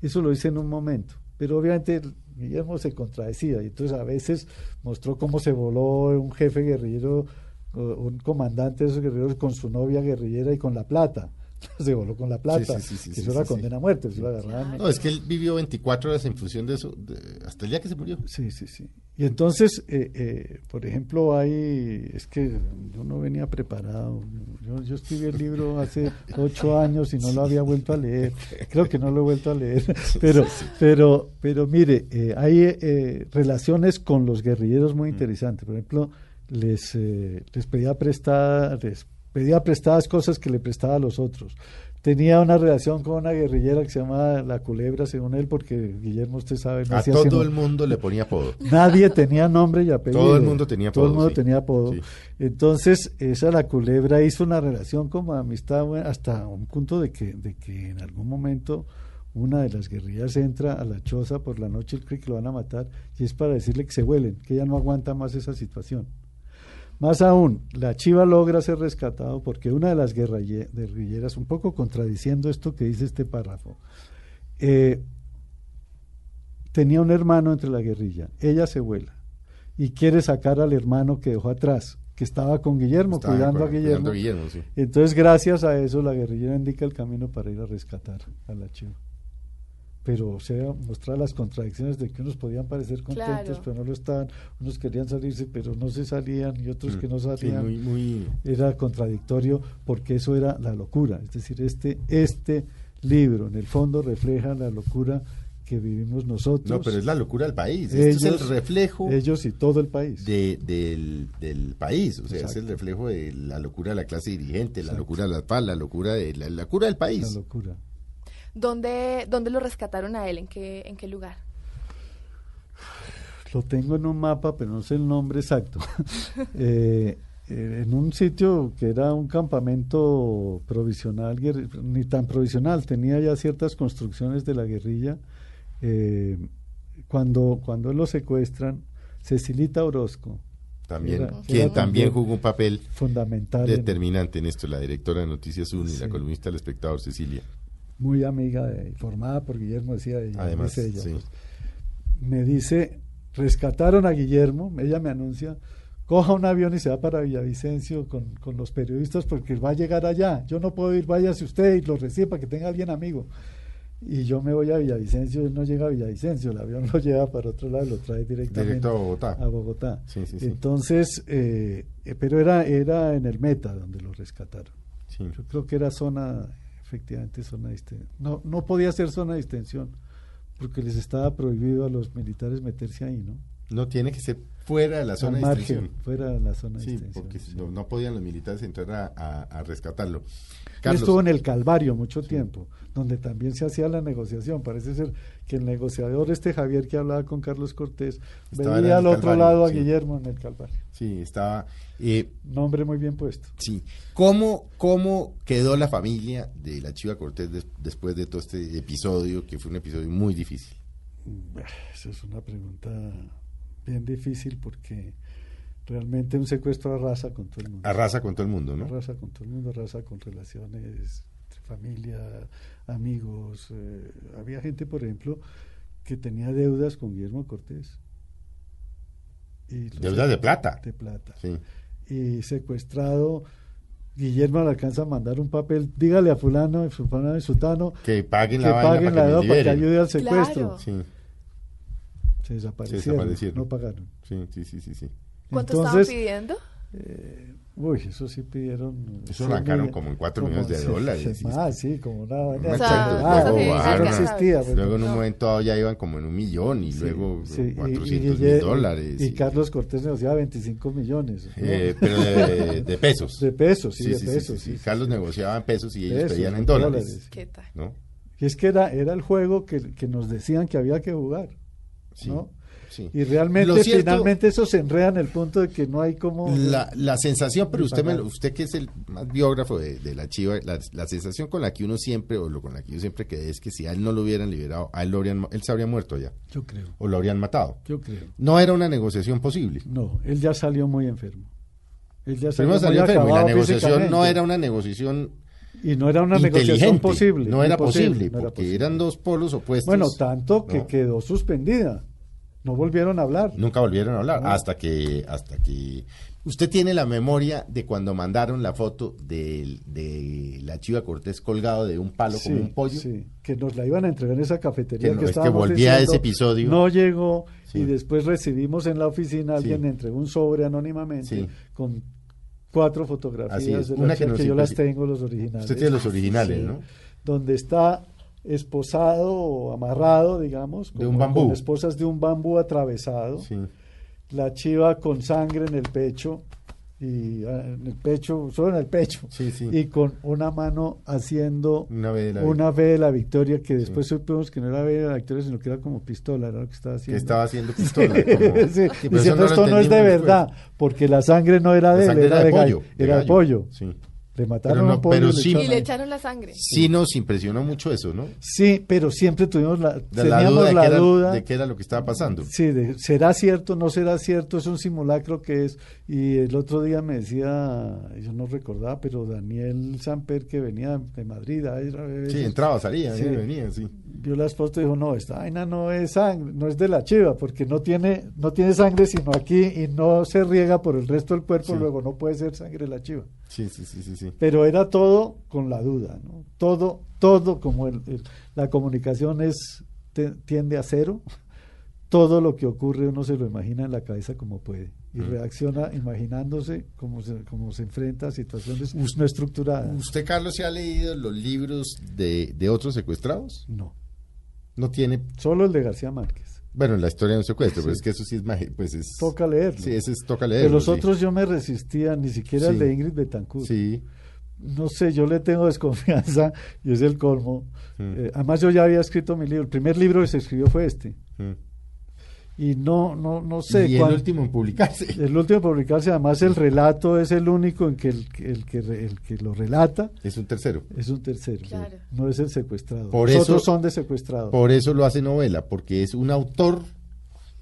Eso lo hice en un momento, pero obviamente Guillermo se contradecía y entonces a veces mostró cómo se voló un jefe guerrillero, un comandante de esos guerrilleros con su novia guerrillera y con la plata. Se voló con la plata. sí, sí, que sí, eso era condena a muerte. eso lo agarraban. No, es que él vivió 24 horas en función de eso, de- hasta el día que se murió. Sí, sí, sí. Y entonces, eh, eh, por ejemplo, hay, es que yo no venía preparado. Yo, yo escribí el libro hace ocho años y no lo había vuelto a leer. Creo que no lo he vuelto a leer. Pero, pero, pero mire, eh, hay eh, relaciones con los guerrilleros muy interesantes. Por ejemplo, les, eh, les pedía prestadas, les pedía prestadas cosas que le prestaba a los otros. Tenía una relación con una guerrillera que se llamaba La Culebra, según él, porque Guillermo, usted sabe, no A hacía todo sino- el mundo le ponía apodo. Nadie tenía nombre y apellido. Todo el mundo tenía Todo el apodo, mundo sí. tenía apodo. Sí. Entonces, esa la culebra hizo una relación como amistad hasta un punto de que, de que en algún momento una de las guerrillas entra a la choza por la noche, él cree que lo van a matar, y es para decirle que se vuelen, que ella no aguanta más esa situación. Más aún, la chiva logra ser rescatado porque una de las guerrille- guerrilleras, un poco contradiciendo esto que dice este párrafo, eh, tenía un hermano entre la guerrilla, ella se vuela y quiere sacar al hermano que dejó atrás, que estaba con Guillermo, Estaba cuidando, cu- a Guillermo. cuidando a Guillermo, sí. Entonces, gracias a eso, la guerrillera indica el camino para ir a rescatar a la chiva. Pero, o sea, mostrar las contradicciones de que unos podían parecer contentos, Claro. pero no lo estaban, unos querían salirse, pero no se salían, y otros que no Mm, Sí, salían muy, muy... era contradictorio porque eso era la locura. Es decir, este, este libro en el fondo refleja la locura que vivimos nosotros. No, pero es la locura del país. Esto es el reflejo ellos y todo el país. de- del, del país. O sea, es el reflejo de la locura de la clase dirigente, la locura de la paz, la locura, de, la, la locura del la país. locura. ¿Dónde, ¿Dónde lo rescataron a él? ¿En qué, en qué lugar? Lo tengo en un mapa, pero no sé el nombre exacto. Eh, eh, en un sitio que era un campamento provisional, ni tan provisional, tenía ya ciertas construcciones de la guerrilla. Eh, cuando, cuando lo secuestran, Cecilita Orozco, También, Era- quien era también jugó un papel fundamental, en- determinante en esto, la directora de Noticias 1 y la columnista del espectador Cecilia. Muy amiga, de, formada por Guillermo, decía ella. Además, dice ella, sí. pues. me dice, rescataron a Guillermo, ella me anuncia, coja un avión y se va para Villavicencio con, con los periodistas porque va a llegar allá. Yo no puedo ir, váyase usted y lo recibe para que tenga alguien amigo. Y yo me voy a Villavicencio, él no llega a Villavicencio, el avión lo lleva para otro lado, lo trae directamente Directo a Bogotá. a Bogotá. Sí, sí, sí. Entonces, eh, eh, pero era, era en el Meta donde lo rescataron. Yo creo que era zona, efectivamente, zona de distensión. No, no podía ser zona de distensión, porque les estaba prohibido a los militares meterse ahí, ¿no? No tiene que ser fuera de la zona de extensión. fuera de la zona de Sí, distensión. porque sí. no, no podían los militares entrar a, a- a rescatarlo. Él estuvo en el Calvario mucho tiempo, donde también se hacía la negociación. Parece ser que el negociador, este Javier que hablaba con Carlos Cortés, Estaba veía al otro Calvario, lado a sí. Guillermo en el Calvario. sí, estaba... eh, Nombre muy bien puesto. sí. ¿Cómo, ¿Cómo quedó la familia de la Chiva Cortés des- después de todo este episodio, que fue un episodio muy difícil? Esa es una pregunta bien difícil porque realmente un secuestro arrasa con todo el mundo. Arrasa con todo el mundo, ¿no? Arrasa con todo el mundo, arrasa con relaciones entre familia, amigos. eh, había gente, por ejemplo, que tenía deudas con Guillermo Cortés. Y Deudas de plata. De plata. Sí. Y secuestrado Guillermo le alcanza a mandar un papel, dígale a fulano, fulano y sutano Que paguen que la vaina paguen la para que para que ayude al secuestro. Claro. Sí, Se desaparecieron, Se desaparecieron. no pagaron. sí, sí, sí, sí, sí. ¿Cuánto Entonces, estaban pidiendo? eh, uy, eso sí pidieron. Eso sí, arrancaron como en cuatro como- millones de sí, dólares, sí, sí. Ah, sí, como una vaina. Una O sea, luego bajaron existía. pues, Luego en un no. momento ya iban como en un millón y luego Sí, y- 400 y- mil y- dólares. Y, y- Carlos Cortés negociaba 25 millones. ¿no? eh, pero de, de pesos. de pesos, sí, Sí, de sí, sí, pesos. sí, sí. sí, Carlos sí. negociaba en pesos y ellos Pesos, pedían en dólares. dólares. ¿Qué tal? ¿no? Y es que era, era el juego que, que nos decían que había que jugar. Sí, ¿no? Sí. Y realmente, cierto- finalmente, eso se enreda en el punto de que no hay como. La, la sensación, pero usted, me, usted que es el más biógrafo de, de la Chiva, la, la sensación con la que uno siempre, o lo con la que yo siempre quedé, es que si a él no lo hubieran liberado, a él, lo habrían, él se habría muerto ya, Yo creo, o lo habrían matado. yo creo. No era una negociación posible. No, él ya salió muy enfermo. Él ya muy salió enfermo y la negociación no era una negociación Y no era una negociación posible. no era posible, no era porque posible. eran dos polos opuestos. Bueno, tanto que ¿no? quedó suspendida. No volvieron a hablar. Nunca volvieron a hablar No. hasta que hasta que usted tiene la memoria de cuando mandaron la foto del- de, la Chiva Cortés colgado de un palo como un pollo. sí, que nos la iban a entregar en esa cafetería Que no, que es que estábamos volvía a ese episodio. No llegó Sí. y después recibimos en la oficina, alguien entregó un sobre anónimamente con cuatro fotografías de una que que yo las tengo, los originales. Usted tiene los originales. ¿no? Donde está esposado o amarrado, digamos, De un bambú. con esposas de un bambú atravesado, Sí. la chiva con sangre en el pecho y ah, en el pecho, solo en el pecho, Sí, sí. y con una mano haciendo Una vez de la una V de la victoria que después supimos que no era V de la victoria sino que era como pistola era lo que estaba que haciendo estaba haciendo pistola. como- diciendo no esto no es de verdad porque la sangre no era de él sangre era de gallo, pollo. era de pollo. Le mataron Pero no- un pollo pero y le sí- echaron Y le ahí. echaron la sangre. Sí nos impresionó mucho eso, ¿no? sí pero siempre tuvimos la De la teníamos duda, de, la qué era, duda de qué era lo que estaba pasando. Sí, de, ¿será cierto? ¿No será cierto? Es un simulacro que es. Y el otro día me decía, yo no recordaba, pero Daniel Samper, que venía de Madrid, a a ver Sí, eso, entraba, salía, Sí. venía, sí. vio las fotos y dijo, no, esta vaina no es sangre, no es de la chiva, porque no tiene, no tiene sangre sino aquí y no se riega por el resto del cuerpo, Sí. luego no puede ser sangre de la chiva. Sí, sí, sí, sí, sí. Pero era todo con la duda, ¿no? Todo, todo como el- el- la comunicación es te- tiende a cero, todo lo que ocurre uno se lo imagina en la cabeza como puede y Mm. reacciona imaginándose cómo se, cómo se enfrenta a situaciones no estructuradas. ¿Usted, Carlos, se ha leído los libros de, de otros secuestrados? No, No tiene, solo el de García Márquez. Bueno, la historia de un secuestro, pero es que eso sí es, magi- pues es... Toca leerlo. Sí, ese es, toca de leerlo. los sí. otros yo me resistía, ni siquiera el Sí. de Ingrid Betancourt. Sí, No sé, yo le tengo desconfianza y es el colmo. Mm. Eh, además yo ya había escrito mi libro. El primer libro que se escribió fue este. mm. Y no, no, no sé. y el último en publicarse. el último en publicarse, además el relato es el único en que el, que- el, que, el que lo relata Es un tercero. es un tercero. Claro. No es el secuestrado. Por Los eso- otros son de secuestrado. Por eso lo hace novela, porque es un autor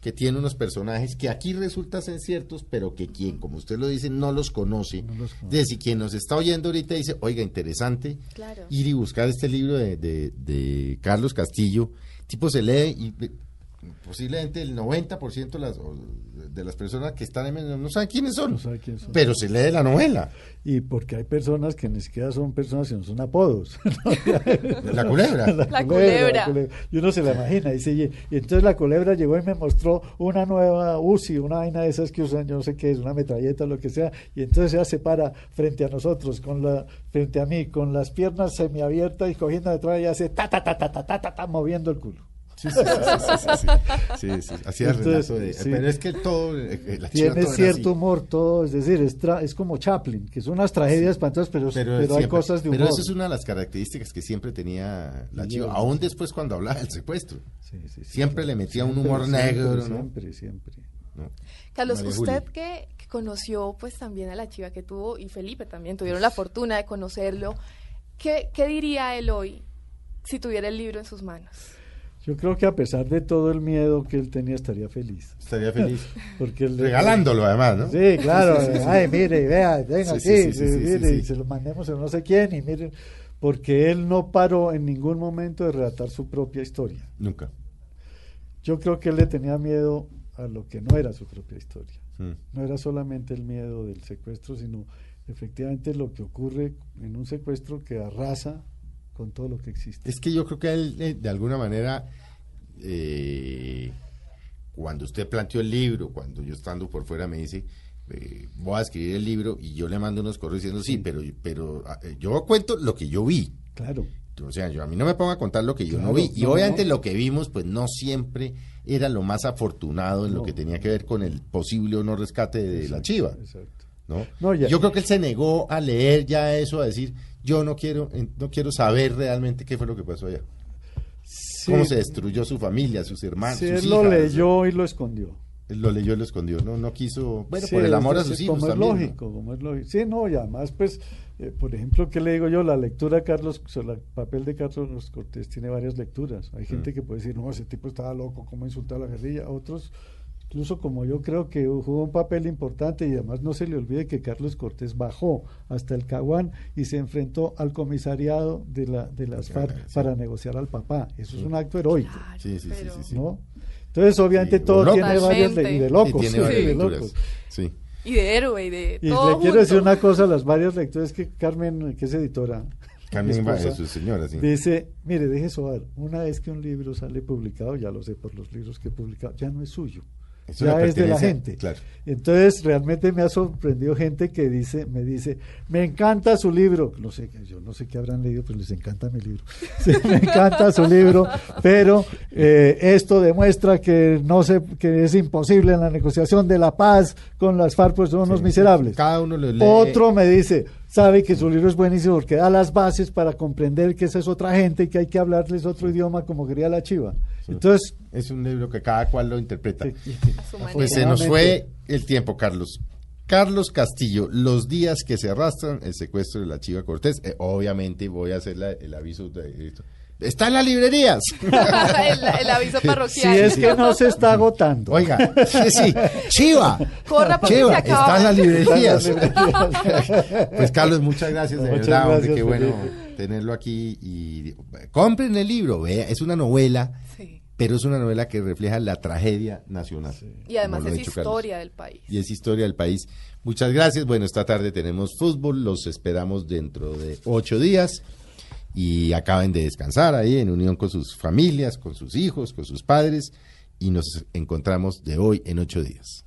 que tiene unos personajes que aquí resultan ser ciertos, pero que quien, como usted lo dice, no los conoce. No los conoce. Es decir, quien nos está oyendo ahorita dice, oiga, interesante, Claro. ir y buscar este libro de, de- de Carlos Castillo. Tipo se lee y posiblemente el 90% de las, de las personas que están en medio no saben quiénes son, pero se lee la novela. Y porque hay personas que ni siquiera son personas, sino son apodos. la culebra. La, culebra, Y uno se la imagina. Dice, y, y, entonces la culebra llegó y me mostró una nueva UCI, una vaina de esas que usan, yo no sé qué es, una metralleta, lo que sea. Y entonces ella se para frente a nosotros, con la, frente a mí, con las piernas semiabiertas y cogiendo detrás y hace ta, ta, ta, ta, ta, ta, ta, ta moviendo el culo. Sí, sí, sí, sí, sí, sí. Entonces, de... Pero es que todo... eh, eh, la chiva Tiene todo cierto así. humor todo, es decir, es, tra- es como Chaplin, que son unas tragedias espantosas, pero, pero, hay siempre- cosas de humor. pero eso es una de las características que siempre tenía la Sí, chiva, sí, aún después cuando hablaba del secuestro. Sí, sí, sí. Siempre le metía un Siempre, humor siempre, negro, ¿no? Siempre, siempre. ¿no? Carlos, María usted que, que conoció pues también a la chiva que tuvo y Felipe también tuvieron la fortuna de conocerlo, ¿qué, qué diría él hoy si tuviera el libro en sus manos? Yo creo que a pesar de todo el miedo que él tenía, estaría feliz. Estaría feliz. Porque él- Regalándolo además, ¿no? Sí, claro. Sí, sí, sí. Ay, mire, vea, venga Sí, aquí, mire, y se lo mandemos a no sé quién, y miren, porque él no paró en ningún momento de relatar su propia historia. Nunca. Yo creo que él le tenía miedo a lo que no era su propia historia. Mm. No era solamente el miedo del secuestro, sino efectivamente lo que ocurre en un secuestro que arrasa con todo lo que existe. Es que yo creo que él, eh, de alguna manera, eh, cuando usted planteó el libro, cuando yo estando por fuera me dice, eh, voy a escribir el libro y yo le mando unos correos diciendo, sí, pero, pero ah, yo cuento lo que yo vi. Claro. O sea, yo a mí no me pongo a contar lo que yo no vi. Y no, obviamente no. lo que vimos, pues no siempre era lo más afortunado en lo que tenía que ver con el posible o no rescate de la chiva. Exacto. ¿no? No, ya- Yo creo que él se negó a leer ya eso, a decir, yo no quiero, no quiero saber realmente qué fue lo que pasó allá. Sí, Cómo se destruyó su familia, sus hermanos, sí, sus él lo hijas. leyó y lo escondió. Él lo leyó y lo escondió. No, no quiso, bueno, Sí, por el amor a es- sus es hijos Como es también. ¿no? lógico, como es lógico. Sí, no, y además, pues, eh, por ejemplo, ¿qué le digo yo? La lectura de Carlos, el papel de Carlos Cortés tiene varias lecturas. Hay Mm. gente que puede decir, no, ese tipo estaba loco, cómo insultar a la guerrilla. Otros, incluso como yo creo que jugó un papel importante y además no se le olvide que Carlos Cortés bajó hasta el Caguán y se enfrentó al comisariado de, la, de las Claro, FARC sí. para negociar al papá. Eso es un acto heroico. Claro, Sí, sí, sí, pero- sí, sí. ¿no? Entonces, obviamente, Sí, todo tiene varias le- y de locos. Y tiene sí, varias de locos. Sí. Y de héroe, y de Y todo le quiero junto. decir una cosa, las varias lecturas que Carmen, que es editora, Carmen mi va- esposa, es su señora, sí. dice, mire, deje sobar, una vez que un libro sale publicado, ya lo sé por los libros que he publicado, ya no es suyo, Eso ya es de la gente. claro. Entonces, realmente me ha sorprendido gente que dice, me dice, me encanta su libro, no sé, yo no sé qué habrán leído, pero les encanta mi libro, Sí, me encanta su libro, pero eh, esto demuestra que no sé, que es imposible en la negociación de la paz con las FARC, pues son unos miserables. Cada uno lo lee. Otro me dice, sabe que su libro es buenísimo porque da las bases para comprender que esa es otra gente y que hay que hablarles otro idioma como quería la chiva. Entonces, Es un libro que cada cual lo interpreta. sí. Pues se nos fue el tiempo, Carlos. Carlos Castillo, los días que se arrastran, el secuestro de la Chiva Cortés. Eh, obviamente voy a hacer la- el aviso de esto. Está en las librerías. el, el aviso si parroquial. es que no se está agotando. Oiga, sí, sí, Chiva. Corra porque Chiva, se acaba. está en las librerías. Pues Carlos, muchas gracias, de Muchas verdad, hombre, gracias, qué bueno tenerlo aquí y compren el libro, vea, es una novela, Sí. pero es una novela que refleja la tragedia nacional. Y además es Carlos. historia del país. y es historia del país. Muchas gracias. Bueno, esta tarde tenemos fútbol, los esperamos dentro de ocho días y acaben de descansar ahí en unión con sus familias, con sus hijos, con sus padres y nos encontramos de hoy en ocho días.